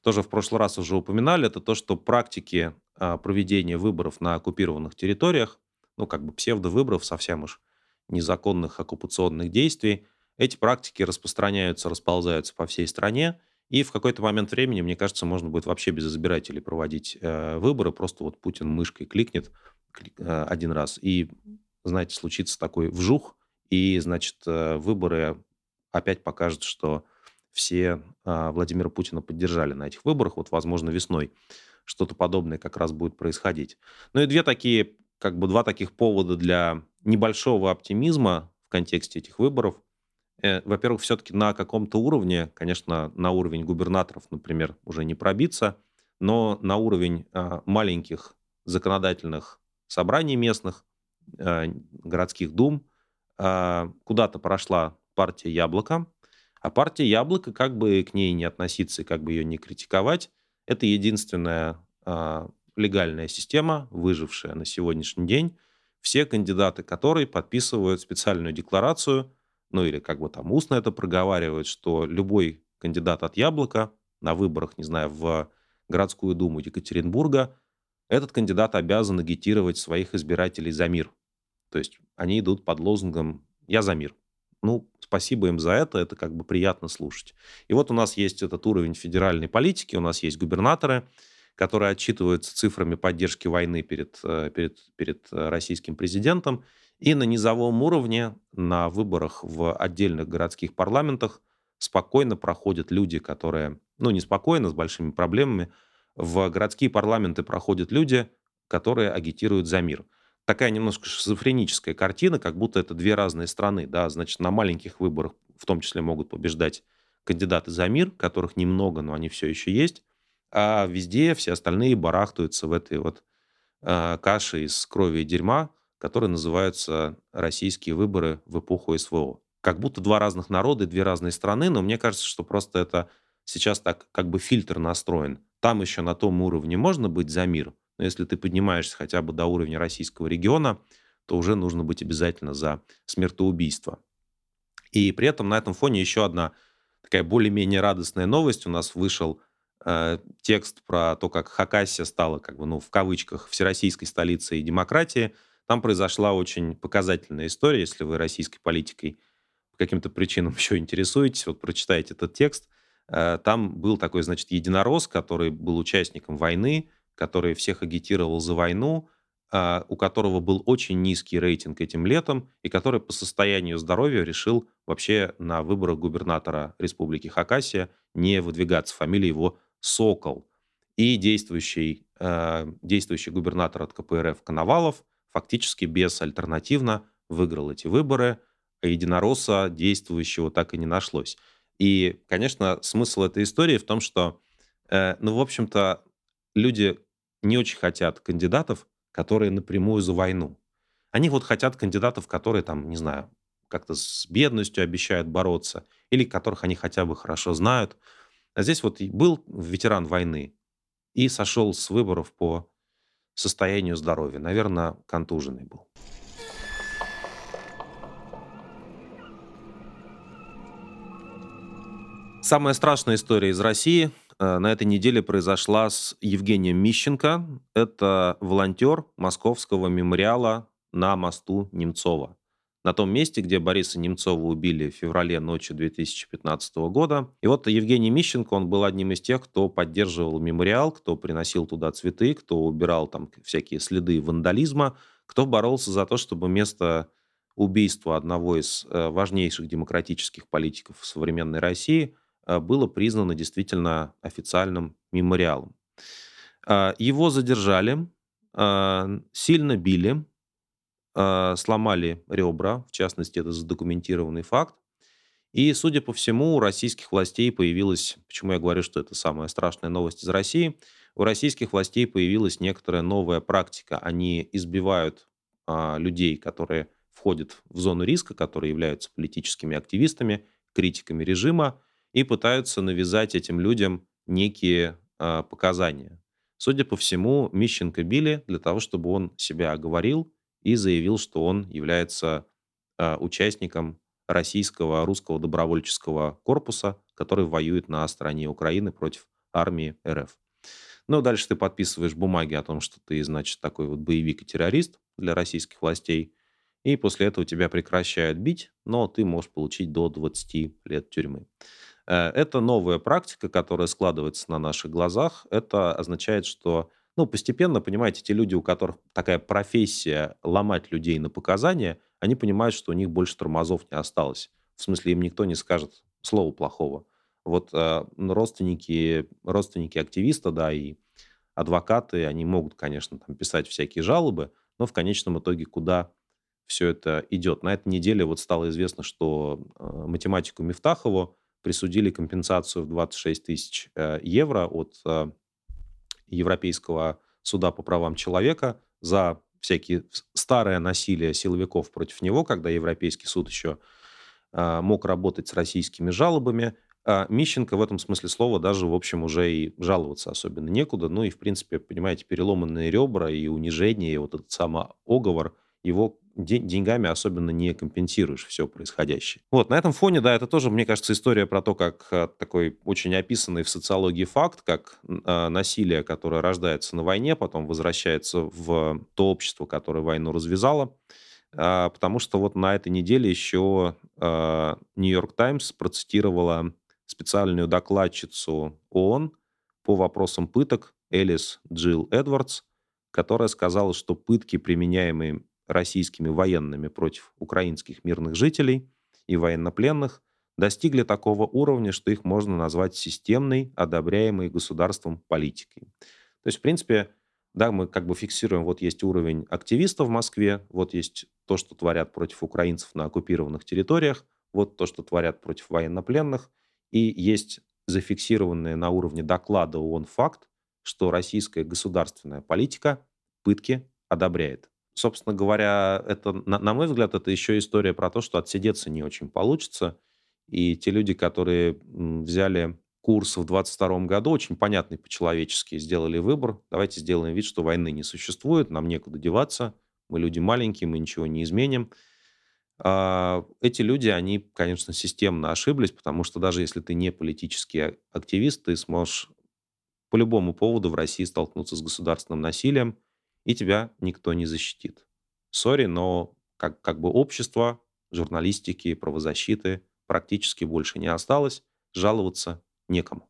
тоже в прошлый раз уже упоминали, это то, что практики проведения выборов на оккупированных территориях, ну, как бы псевдовыборов, совсем уж незаконных оккупационных действий, эти практики распространяются, расползаются по всей стране, и в какой-то момент времени, мне кажется, можно будет вообще без избирателей проводить э, выборы. Просто вот Путин мышкой кликнет клик, э, один раз, и, знаете, случится такой вжух, и, значит, э, выборы опять покажут, что все э, Владимира Путина поддержали на этих выборах. Вот, возможно, весной что-то подобное как раз будет происходить. Ну и две такие, как бы два таких повода для небольшого оптимизма в контексте этих выборов – во-первых, все-таки на каком-то уровне, конечно, на уровень губернаторов, например, уже не пробиться, но на уровень а, маленьких законодательных собраний местных, а, городских дум, а, куда-то прошла партия «Яблоко», а партия «Яблоко», как бы к ней не относиться и как бы ее не критиковать, это единственная легальная система, выжившая на сегодняшний день, все кандидаты которой подписывают специальную декларацию – ну или как бы там устно это проговаривают, что любой кандидат от Яблока на выборах, не знаю, в городскую думу Екатеринбурга, этот кандидат обязан агитировать своих избирателей за мир. То есть они идут под лозунгом «Я за мир». Ну, спасибо им за это, это как бы приятно слушать. И вот у нас есть этот уровень федеральной политики, у нас есть губернаторы, которые отчитываются цифрами поддержки войны перед, э, перед, перед э, российским президентом, и на низовом уровне, на выборах в отдельных городских парламентах спокойно проходят люди, которые, ну, не спокойно, с большими проблемами, в городские парламенты проходят люди, которые агитируют за мир. Такая немножко шизофреническая картина, как будто это две разные страны. Да? Значит, на маленьких выборах в том числе могут побеждать кандидаты за мир, которых немного, но они все еще есть. А везде все остальные барахтаются в этой вот э, каше из крови и дерьма, которые называются «Российские выборы в эпоху СВО». Как будто два разных народа и две разные страны, но мне кажется, что просто это сейчас так как бы фильтр настроен. Там еще на том уровне можно быть за мир, но если ты поднимаешься хотя бы до уровня российского региона, то уже нужно быть обязательно за смертоубийство. И при этом на этом фоне еще одна такая более-менее радостная новость. У нас вышел э, текст про то, как Хакасия стала, как бы, ну, в кавычках, всероссийской столицей демократии – там произошла очень показательная история, если вы российской политикой по каким-то причинам еще интересуетесь, вот прочитайте этот текст. Э, там был такой, значит, единорос, который был участником войны, который всех агитировал за войну, э, у которого был очень низкий рейтинг этим летом, и который по состоянию здоровья решил вообще на выборах губернатора Республики Хакасия не выдвигаться. Фамилия его Сокол. И действующий, э, действующий губернатор от КПРФ Коновалов фактически безальтернативно выиграл эти выборы, а единоросса действующего так и не нашлось. И, конечно, смысл этой истории в том, что, э, ну, в общем-то, люди не очень хотят кандидатов, которые напрямую за войну. Они вот хотят кандидатов, которые там, не знаю, как-то с бедностью обещают бороться, или которых они хотя бы хорошо знают. А здесь вот был ветеран войны и сошел с выборов по состоянию здоровья. Наверное, контуженный был. Самая страшная история из России э, на этой неделе произошла с Евгением Мищенко. Это волонтер Московского мемориала на мосту Немцова на том месте, где Бориса Немцова убили в феврале ночью 2015 года. И вот Евгений Мищенко, он был одним из тех, кто поддерживал мемориал, кто приносил туда цветы, кто убирал там всякие следы вандализма, кто боролся за то, чтобы место убийства одного из э, важнейших демократических политиков современной России э, было признано действительно официальным мемориалом. А, его задержали, сильно били, а, сломали ребра, в частности, это задокументированный факт. И, судя по всему, у российских властей появилась, почему я говорю, что это самая страшная новость из России, у российских властей появилась некоторая новая практика. Они избивают а, людей, которые входят в зону риска, которые являются политическими активистами, критиками режима, и пытаются навязать этим людям некие а, показания. Судя по всему, Мищенко били для того, чтобы он себя оговорил и заявил, что он является а, участником российского русского добровольческого корпуса, который воюет на стороне Украины против армии РФ. Ну, дальше ты подписываешь бумаги о том, что ты, значит, такой вот боевик и террорист для российских властей, и после этого тебя прекращают бить, но ты можешь получить до 20 лет тюрьмы. Э, это новая практика, которая складывается на наших глазах. Это означает, что ну, постепенно, понимаете, те люди, у которых такая профессия ломать людей на показания, они понимают, что у них больше тормозов не осталось. В смысле, им никто не скажет слова плохого. Вот э, родственники, родственники активиста, да, и адвокаты, они могут, конечно, там писать всякие жалобы, но в конечном итоге куда все это идет. На этой неделе вот стало известно, что э, математику Мифтахову присудили компенсацию в 26 тысяч э, евро от э, Европейского суда по правам человека за всякие старое насилие силовиков против него, когда Европейский суд еще э, мог работать с российскими жалобами. А Мищенко в этом смысле слова даже, в общем, уже и жаловаться особенно некуда. Ну и, в принципе, понимаете, переломанные ребра и унижение, и вот этот самый оговор, его деньгами особенно не компенсируешь все происходящее. Вот, на этом фоне, да, это тоже, мне кажется, история про то, как э, такой очень описанный в социологии факт, как э, насилие, которое рождается на войне, потом возвращается в то общество, которое войну развязало. Э, потому что вот на этой неделе еще Нью-Йорк Таймс процитировала специальную докладчицу ООН по вопросам пыток Элис Джилл Эдвардс, которая сказала, что пытки, применяемые российскими военными против украинских мирных жителей и военнопленных достигли такого уровня, что их можно назвать системной, одобряемой государством политикой. То есть, в принципе, да, мы как бы фиксируем, вот есть уровень активистов в Москве, вот есть то, что творят против украинцев на оккупированных территориях, вот то, что творят против военнопленных, и есть зафиксированный на уровне доклада ООН факт, что российская государственная политика пытки одобряет собственно говоря, это, на, на мой взгляд, это еще история про то, что отсидеться не очень получится. И те люди, которые взяли курс в 22 году, очень понятный по-человечески, сделали выбор. Давайте сделаем вид, что войны не существует, нам некуда деваться, мы люди маленькие, мы ничего не изменим. А, эти люди, они, конечно, системно ошиблись, потому что даже если ты не политический активист, ты сможешь по любому поводу в России столкнуться с государственным насилием, и тебя никто не защитит. Сори, но как, как бы общество, журналистики, правозащиты практически больше не осталось, жаловаться некому.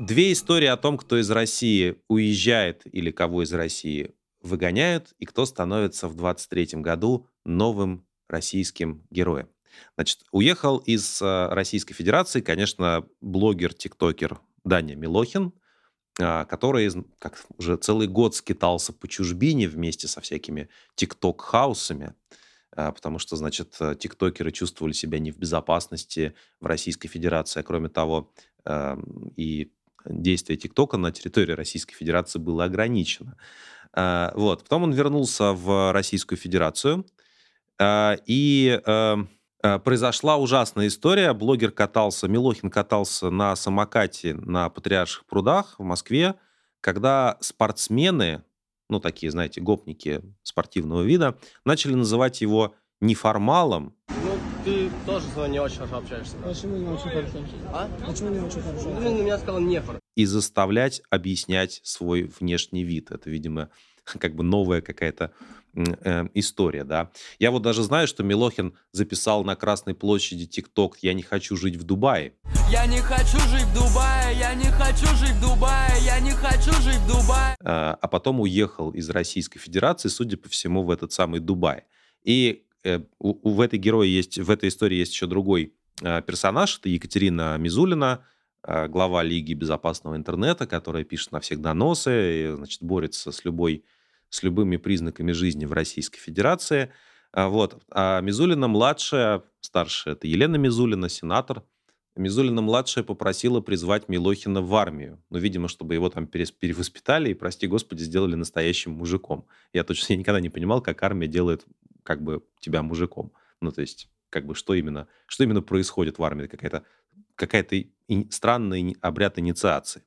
Две истории о том, кто из России уезжает или кого из России выгоняют, и кто становится в 23 году новым российским героем. Значит, уехал из э, Российской Федерации, конечно, блогер-тиктокер Даня Милохин, а, который как уже целый год скитался по чужбине вместе со всякими тикток-хаусами, а, потому что, значит, э, тиктокеры чувствовали себя не в безопасности в Российской Федерации, а кроме того, эм, и действие ТикТока на территории Российской Федерации было ограничено. Вот. Потом он вернулся в Российскую Федерацию, и Э, произошла ужасная история. Блогер катался, Милохин катался на самокате на Патриарших прудах в Москве, когда спортсмены, ну, такие, знаете, гопники спортивного вида, начали называть его неформалом. Ну, ты тоже со мной не очень хорошо общаешься. Почему не очень хорошо? А? Почему не очень хорошо? Ты на меня сказал нефор. И заставлять объяснять свой внешний вид. Это, видимо, как бы новая какая-то э, история, да. Я вот даже знаю, что Милохин записал на Красной площади ТикТок «Я не хочу жить в Дубае». Я не хочу жить в Дубае, я не хочу жить в Дубае, я не хочу жить в Дубае. А, а потом уехал из Российской Федерации, судя по всему, в этот самый Дубай. И э, у, у, в этой герое есть, в этой истории есть еще другой э, персонаж, это Екатерина Мизулина, э, глава Лиги безопасного интернета, которая пишет на всех доносы, и, значит, борется с, любой, с любыми признаками жизни в Российской Федерации. А, вот. А Мизулина младшая, старшая, это Елена Мизулина, сенатор. Мизулина-младшая попросила призвать Милохина в армию. Ну, видимо, чтобы его там перевоспитали и, прости господи, сделали настоящим мужиком. Я точно я никогда не понимал, как армия делает как бы тебя мужиком. Ну, то есть, как бы, что именно, что именно происходит в армии? Какая-то какая-то странный обряд инициации.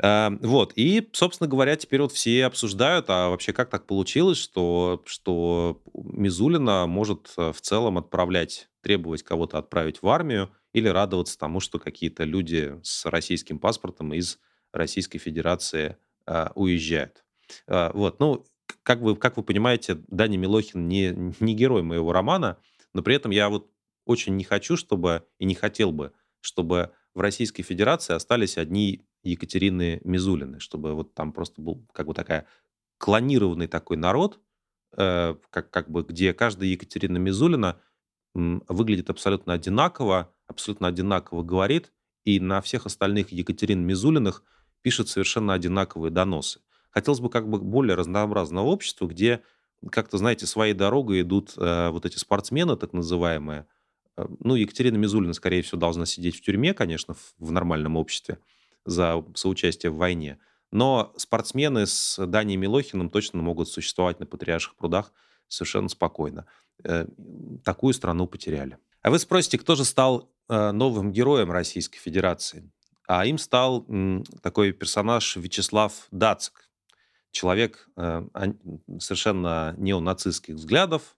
А, вот, и, собственно говоря, теперь вот все обсуждают, а вообще как так получилось, что, что Мизулина может э, в целом отправлять, требовать кого-то отправить в армию или радоваться тому, что какие-то люди с российским паспортом из Российской Федерации а, уезжают. А, вот, ну, как вы, как вы понимаете, Даня Милохин не, не герой моего романа, но при этом я вот очень не хочу, чтобы и не хотел бы, чтобы в Российской Федерации остались одни Екатерины Мизулины, чтобы вот там просто был как бы такая клонированный такой народ, э, как, как бы, где каждая Екатерина Мизулина выглядит абсолютно одинаково, абсолютно одинаково говорит, и на всех остальных Екатерин Мизулиных пишет совершенно одинаковые доносы. Хотелось бы как бы более разнообразного общества, где как-то, знаете, своей дорогой идут э, вот эти спортсмены, так называемые. Э, ну, Екатерина Мизулина, скорее всего, должна сидеть в тюрьме, конечно, в, в нормальном обществе за соучастие в войне. Но спортсмены с Данией Милохиным точно могут существовать на Патриарших прудах совершенно спокойно. Э, такую страну потеряли. А вы спросите, кто же стал э, новым героем Российской Федерации? А им стал такой персонаж Вячеслав Дацик. Человек э, совершенно неонацистских взглядов,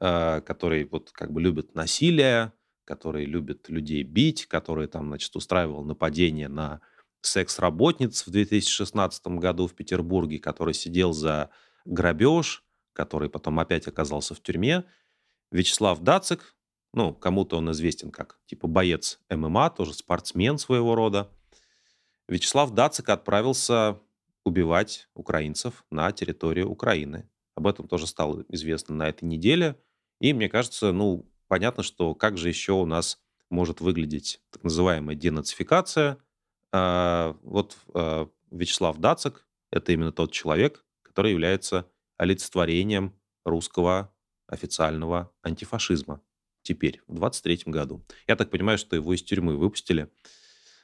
который вот как бы любит насилие, который любит людей бить, который там, значит, устраивал нападение на секс-работниц в 2016 году в Петербурге, который сидел за грабеж, который потом опять оказался в тюрьме. Вячеслав Дацик, ну, кому-то он известен как типа боец ММА, тоже спортсмен своего рода. Вячеслав Дацик отправился убивать украинцев на территории Украины. Об этом тоже стало известно на этой неделе. И мне кажется, ну, понятно, что как же еще у нас может выглядеть так называемая денацификация. А, вот а, Вячеслав Дацик – это именно тот человек, который является олицетворением русского официального антифашизма теперь, в 23 году. Я так понимаю, что его из тюрьмы выпустили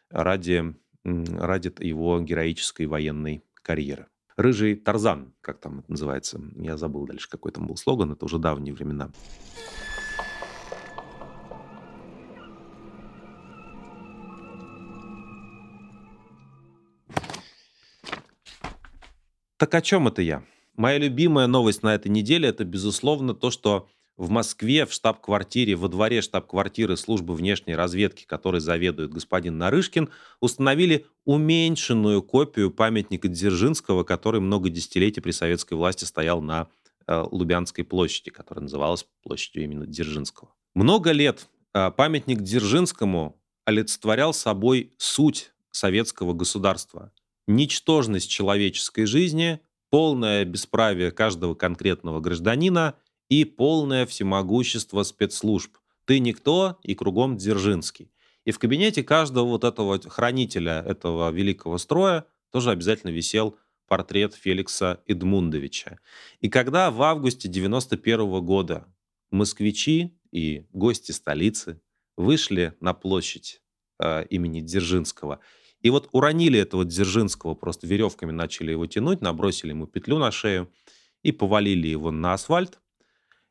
ради, ради его героической военной карьеры. Рыжий Тарзан, как там это называется. Я забыл дальше, какой там был слоган, это уже давние времена. Так о чем это я? Моя любимая новость на этой неделе это, безусловно, то, что в Москве в штаб-квартире, во дворе штаб-квартиры службы внешней разведки, которой заведует господин Нарышкин, установили уменьшенную копию памятника Дзержинского, который много десятилетий при советской власти стоял на э, Лубянской площади, которая называлась площадью именно Дзержинского. Много лет э, памятник Дзержинскому олицетворял собой суть советского государства. Ничтожность человеческой жизни, полное бесправие каждого конкретного гражданина и полное всемогущество спецслужб. Ты никто, и кругом Дзержинский. И в кабинете каждого вот этого хранителя этого великого строя тоже обязательно висел портрет Феликса Эдмундовича. И когда в августе 91 года москвичи и гости столицы вышли на площадь э, имени Дзержинского и вот уронили этого Дзержинского, просто веревками начали его тянуть, набросили ему петлю на шею и повалили его на асфальт.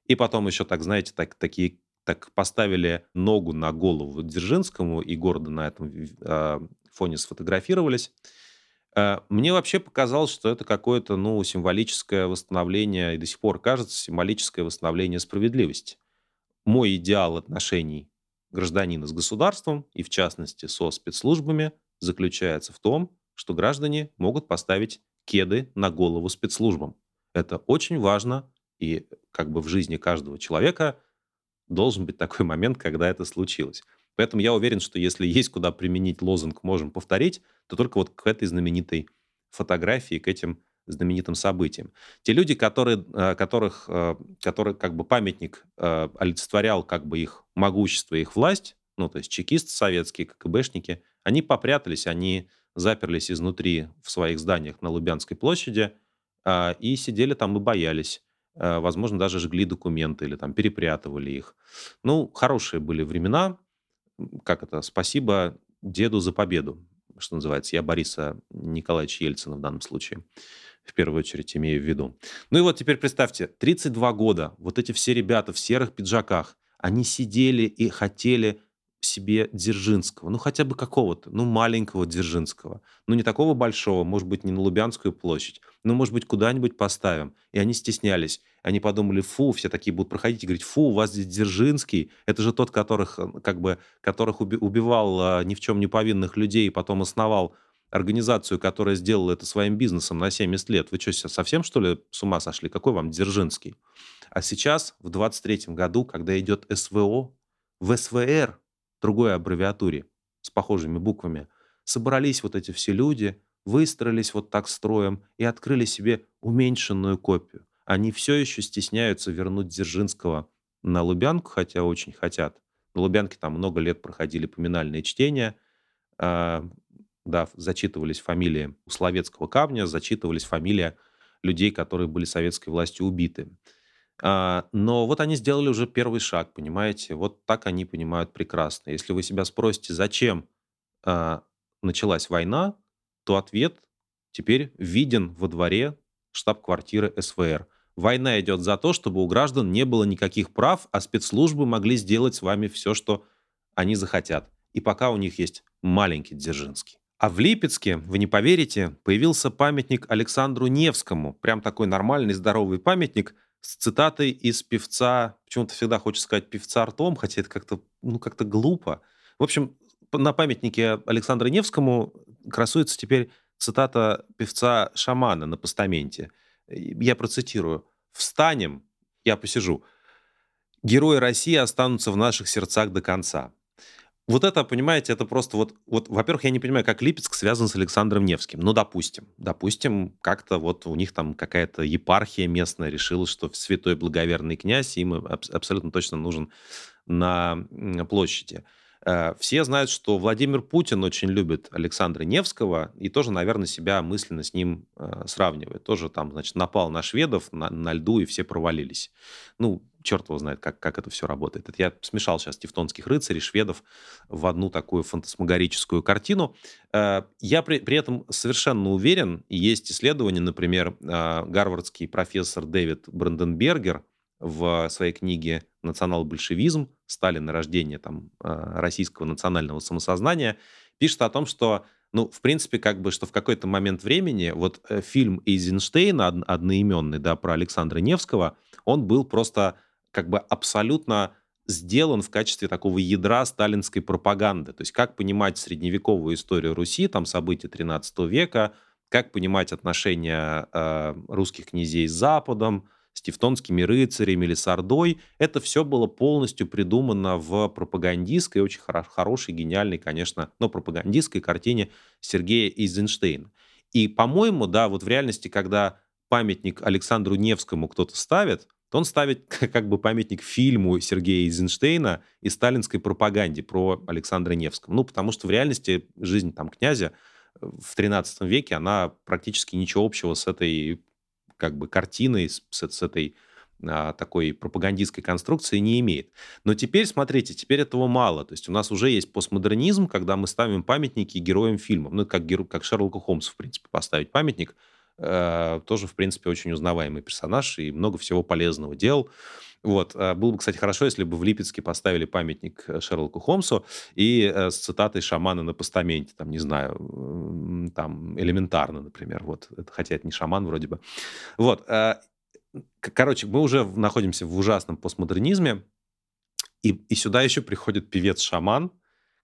И потом еще, так знаете, так, такие, так поставили ногу на голову Дзержинскому и гордо на этом э, фоне сфотографировались. Э, мне вообще показалось, что это какое-то ну, символическое восстановление, и до сих пор кажется, символическое восстановление справедливости. Мой идеал отношений гражданина с государством, и в частности со спецслужбами – заключается в том, что граждане могут поставить кеды на голову спецслужбам. Это очень важно, и как бы в жизни каждого человека должен быть такой момент, когда это случилось. Поэтому я уверен, что если есть куда применить лозунг «можем повторить», то только вот к этой знаменитой фотографии, к этим знаменитым событиям. Те люди, которые, э, которых, э, которые как бы памятник э, олицетворял как бы их могущество, их власть, ну, то есть чекисты советские, КГБшники, они попрятались, они заперлись изнутри в своих зданиях на Лубянской площади а, и сидели там и боялись. А, возможно, даже жгли документы или там перепрятывали их. Ну, хорошие были времена. Как это? Спасибо деду за победу, что называется. Я Бориса Николаевича Ельцина в данном случае в первую очередь имею в виду. Ну и вот теперь представьте, 32 года, вот эти все ребята в серых пиджаках, они сидели и хотели себе Дзержинского, ну хотя бы какого-то, ну маленького Дзержинского, ну не такого большого, может быть, не на Лубянскую площадь, ну может быть, куда-нибудь поставим. И они стеснялись. Они подумали, фу, все такие будут проходить и говорить, фу, у вас здесь Дзержинский, это же тот, которых, э, как бы, которых убивал а, ни в чем не повинных людей и потом основал организацию, которая сделала это своим бизнесом на 70 лет. Вы что, совсем, что ли, с ума сошли? Какой вам Дзержинский? А сейчас, в 23 году, когда идет СВО, в СВР, другой аббревиатуре, с похожими буквами, собрались вот эти все люди, выстроились вот так строем и открыли себе уменьшенную копию. Они все еще стесняются вернуть Дзержинского на Лубянку, хотя очень хотят. На Лубянке там много лет проходили поминальные чтения, а, да, зачитывались фамилии Словецкого камня, зачитывались фамилии людей, которые были советской властью убиты. А, но вот они сделали уже первый шаг, понимаете? Вот так они понимают прекрасно. Если вы себя спросите, зачем а, началась война, то ответ теперь виден во дворе штаб-квартиры СВР. Война идет за то, чтобы у граждан не было никаких прав, а спецслужбы могли сделать с вами все, что они захотят. И пока у них есть маленький Дзержинский. А в Липецке, вы не поверите, появился памятник Александру Невскому. Прям такой нормальный, здоровый памятник с цитатой из певца, почему-то всегда хочется сказать певца Артом, хотя это как-то, ну, как-то глупо. В общем, на памятнике Александру Невскому красуется теперь цитата певца Шамана на постаменте. Я процитирую. «Встанем, я посижу. Герои России останутся в наших сердцах до конца. Вот это, понимаете, это просто вот, вот, во-первых, я не понимаю, как Липецк связан с Александром Невским. Ну, допустим, допустим, как-то вот у них там какая-то епархия местная решила, что святой благоверный князь им аб- абсолютно точно нужен на площади. Э, все знают, что Владимир Путин очень любит Александра Невского и тоже, наверное, себя мысленно с ним э, сравнивает. Тоже там, значит, напал на шведов на, на льду, и все провалились. Ну, черт его знает, как, как это все работает. Это я смешал сейчас тевтонских рыцарей, шведов в одну такую фантасмагорическую картину. Э, я при, при этом совершенно уверен, и есть исследования, например, э, гарвардский профессор Дэвид Бранденбергер в своей книге «Национал-большевизм. Сталин. Рождение там, э, российского национального самосознания» пишет о том, что ну, в принципе, как бы, что в какой-то момент времени вот фильм Эйзенштейна, одноименный, да, про Александра Невского, он был просто как бы абсолютно сделан в качестве такого ядра сталинской пропаганды. То есть как понимать средневековую историю Руси, там события 13 века, как понимать отношения э, русских князей с Западом, с тевтонскими рыцарями или с Ордой. Это все было полностью придумано в пропагандистской, очень хоро- хорошей, гениальной, конечно, но пропагандистской картине Сергея Эйзенштейна. И, по-моему, да, вот в реальности, когда памятник Александру Невскому кто-то ставит, то он ставит как бы памятник фильму Сергея Эйзенштейна и сталинской пропаганде про Александра Невского. Ну, потому что в реальности жизнь там князя э, в 13 веке, она практически ничего общего с этой как бы картиной, с, с этой а, такой пропагандистской конструкции не имеет. Но теперь, смотрите, теперь этого мало. То есть у нас уже есть постмодернизм, когда мы ставим памятники героям фильмов. Ну, как, как Шерлоку Холмсу, в принципе, поставить памятник – тоже, в принципе, очень узнаваемый персонаж и много всего полезного делал. Вот. Э, было бы, кстати, хорошо, если бы в Липецке поставили памятник э, Шерлоку Холмсу и с цитатой шамана на постаменте, там, не знаю, там, элементарно, например. Вот. Хотя это не шаман вроде бы. Вот. Короче, мы уже находимся в ужасном постмодернизме, и, и сюда еще приходит певец-шаман,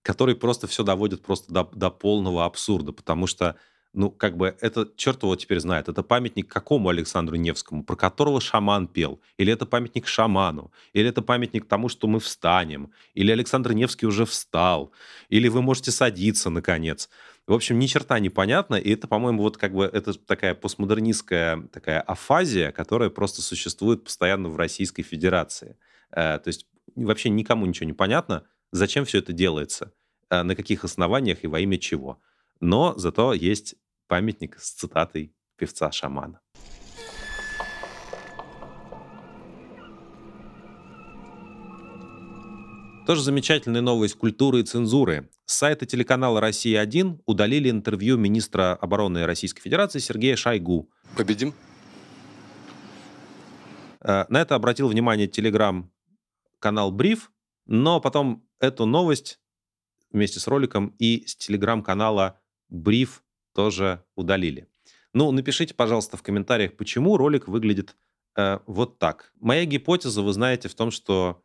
который просто все доводит просто до, до полного абсурда, потому что ну, как бы это черт его теперь знает. Это памятник какому Александру Невскому, про которого шаман пел? Или это памятник шаману? Или это памятник тому, что мы встанем? Или Александр Невский уже встал? Или вы можете садиться, наконец? В общем, ни черта непонятно, и это, по-моему, вот как бы это такая постмодернистская такая афазия, которая просто существует постоянно в Российской Федерации. Э, то есть вообще никому ничего не понятно, зачем все это делается, э, на каких основаниях и во имя чего. Но зато есть памятник с цитатой певца-шамана. Тоже замечательная новость культуры и цензуры. С сайта телеканала «Россия-1» удалили интервью министра обороны Российской Федерации Сергея Шойгу. Победим? Э, на это обратил внимание телеграм-канал Бриф, но потом эту новость вместе с роликом и с телеграм-канала Бриф тоже удалили. Ну, напишите, пожалуйста, в комментариях, почему ролик выглядит э, вот так. Моя гипотеза, вы знаете, в том, что,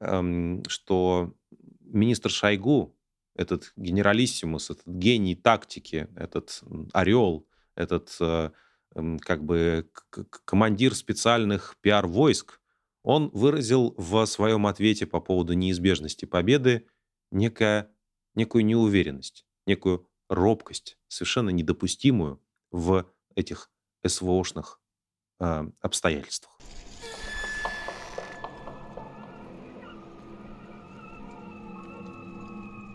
эм, что министр Шойгу, этот генералиссимус, этот гений тактики, этот орел, этот э, э, как бы командир специальных пиар-войск, он выразил в своем ответе по поводу неизбежности победы некая, некую неуверенность, некую робкость, совершенно недопустимую в этих СВОшных э, обстоятельствах.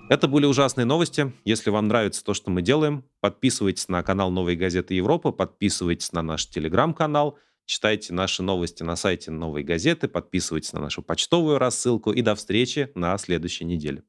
Это были ужасные новости. Если вам нравится то, что мы делаем, подписывайтесь на канал Новой газеты Европа, подписывайтесь на наш телеграм-канал, читайте наши новости на сайте Новой газеты, подписывайтесь на нашу почтовую рассылку и до встречи на следующей неделе.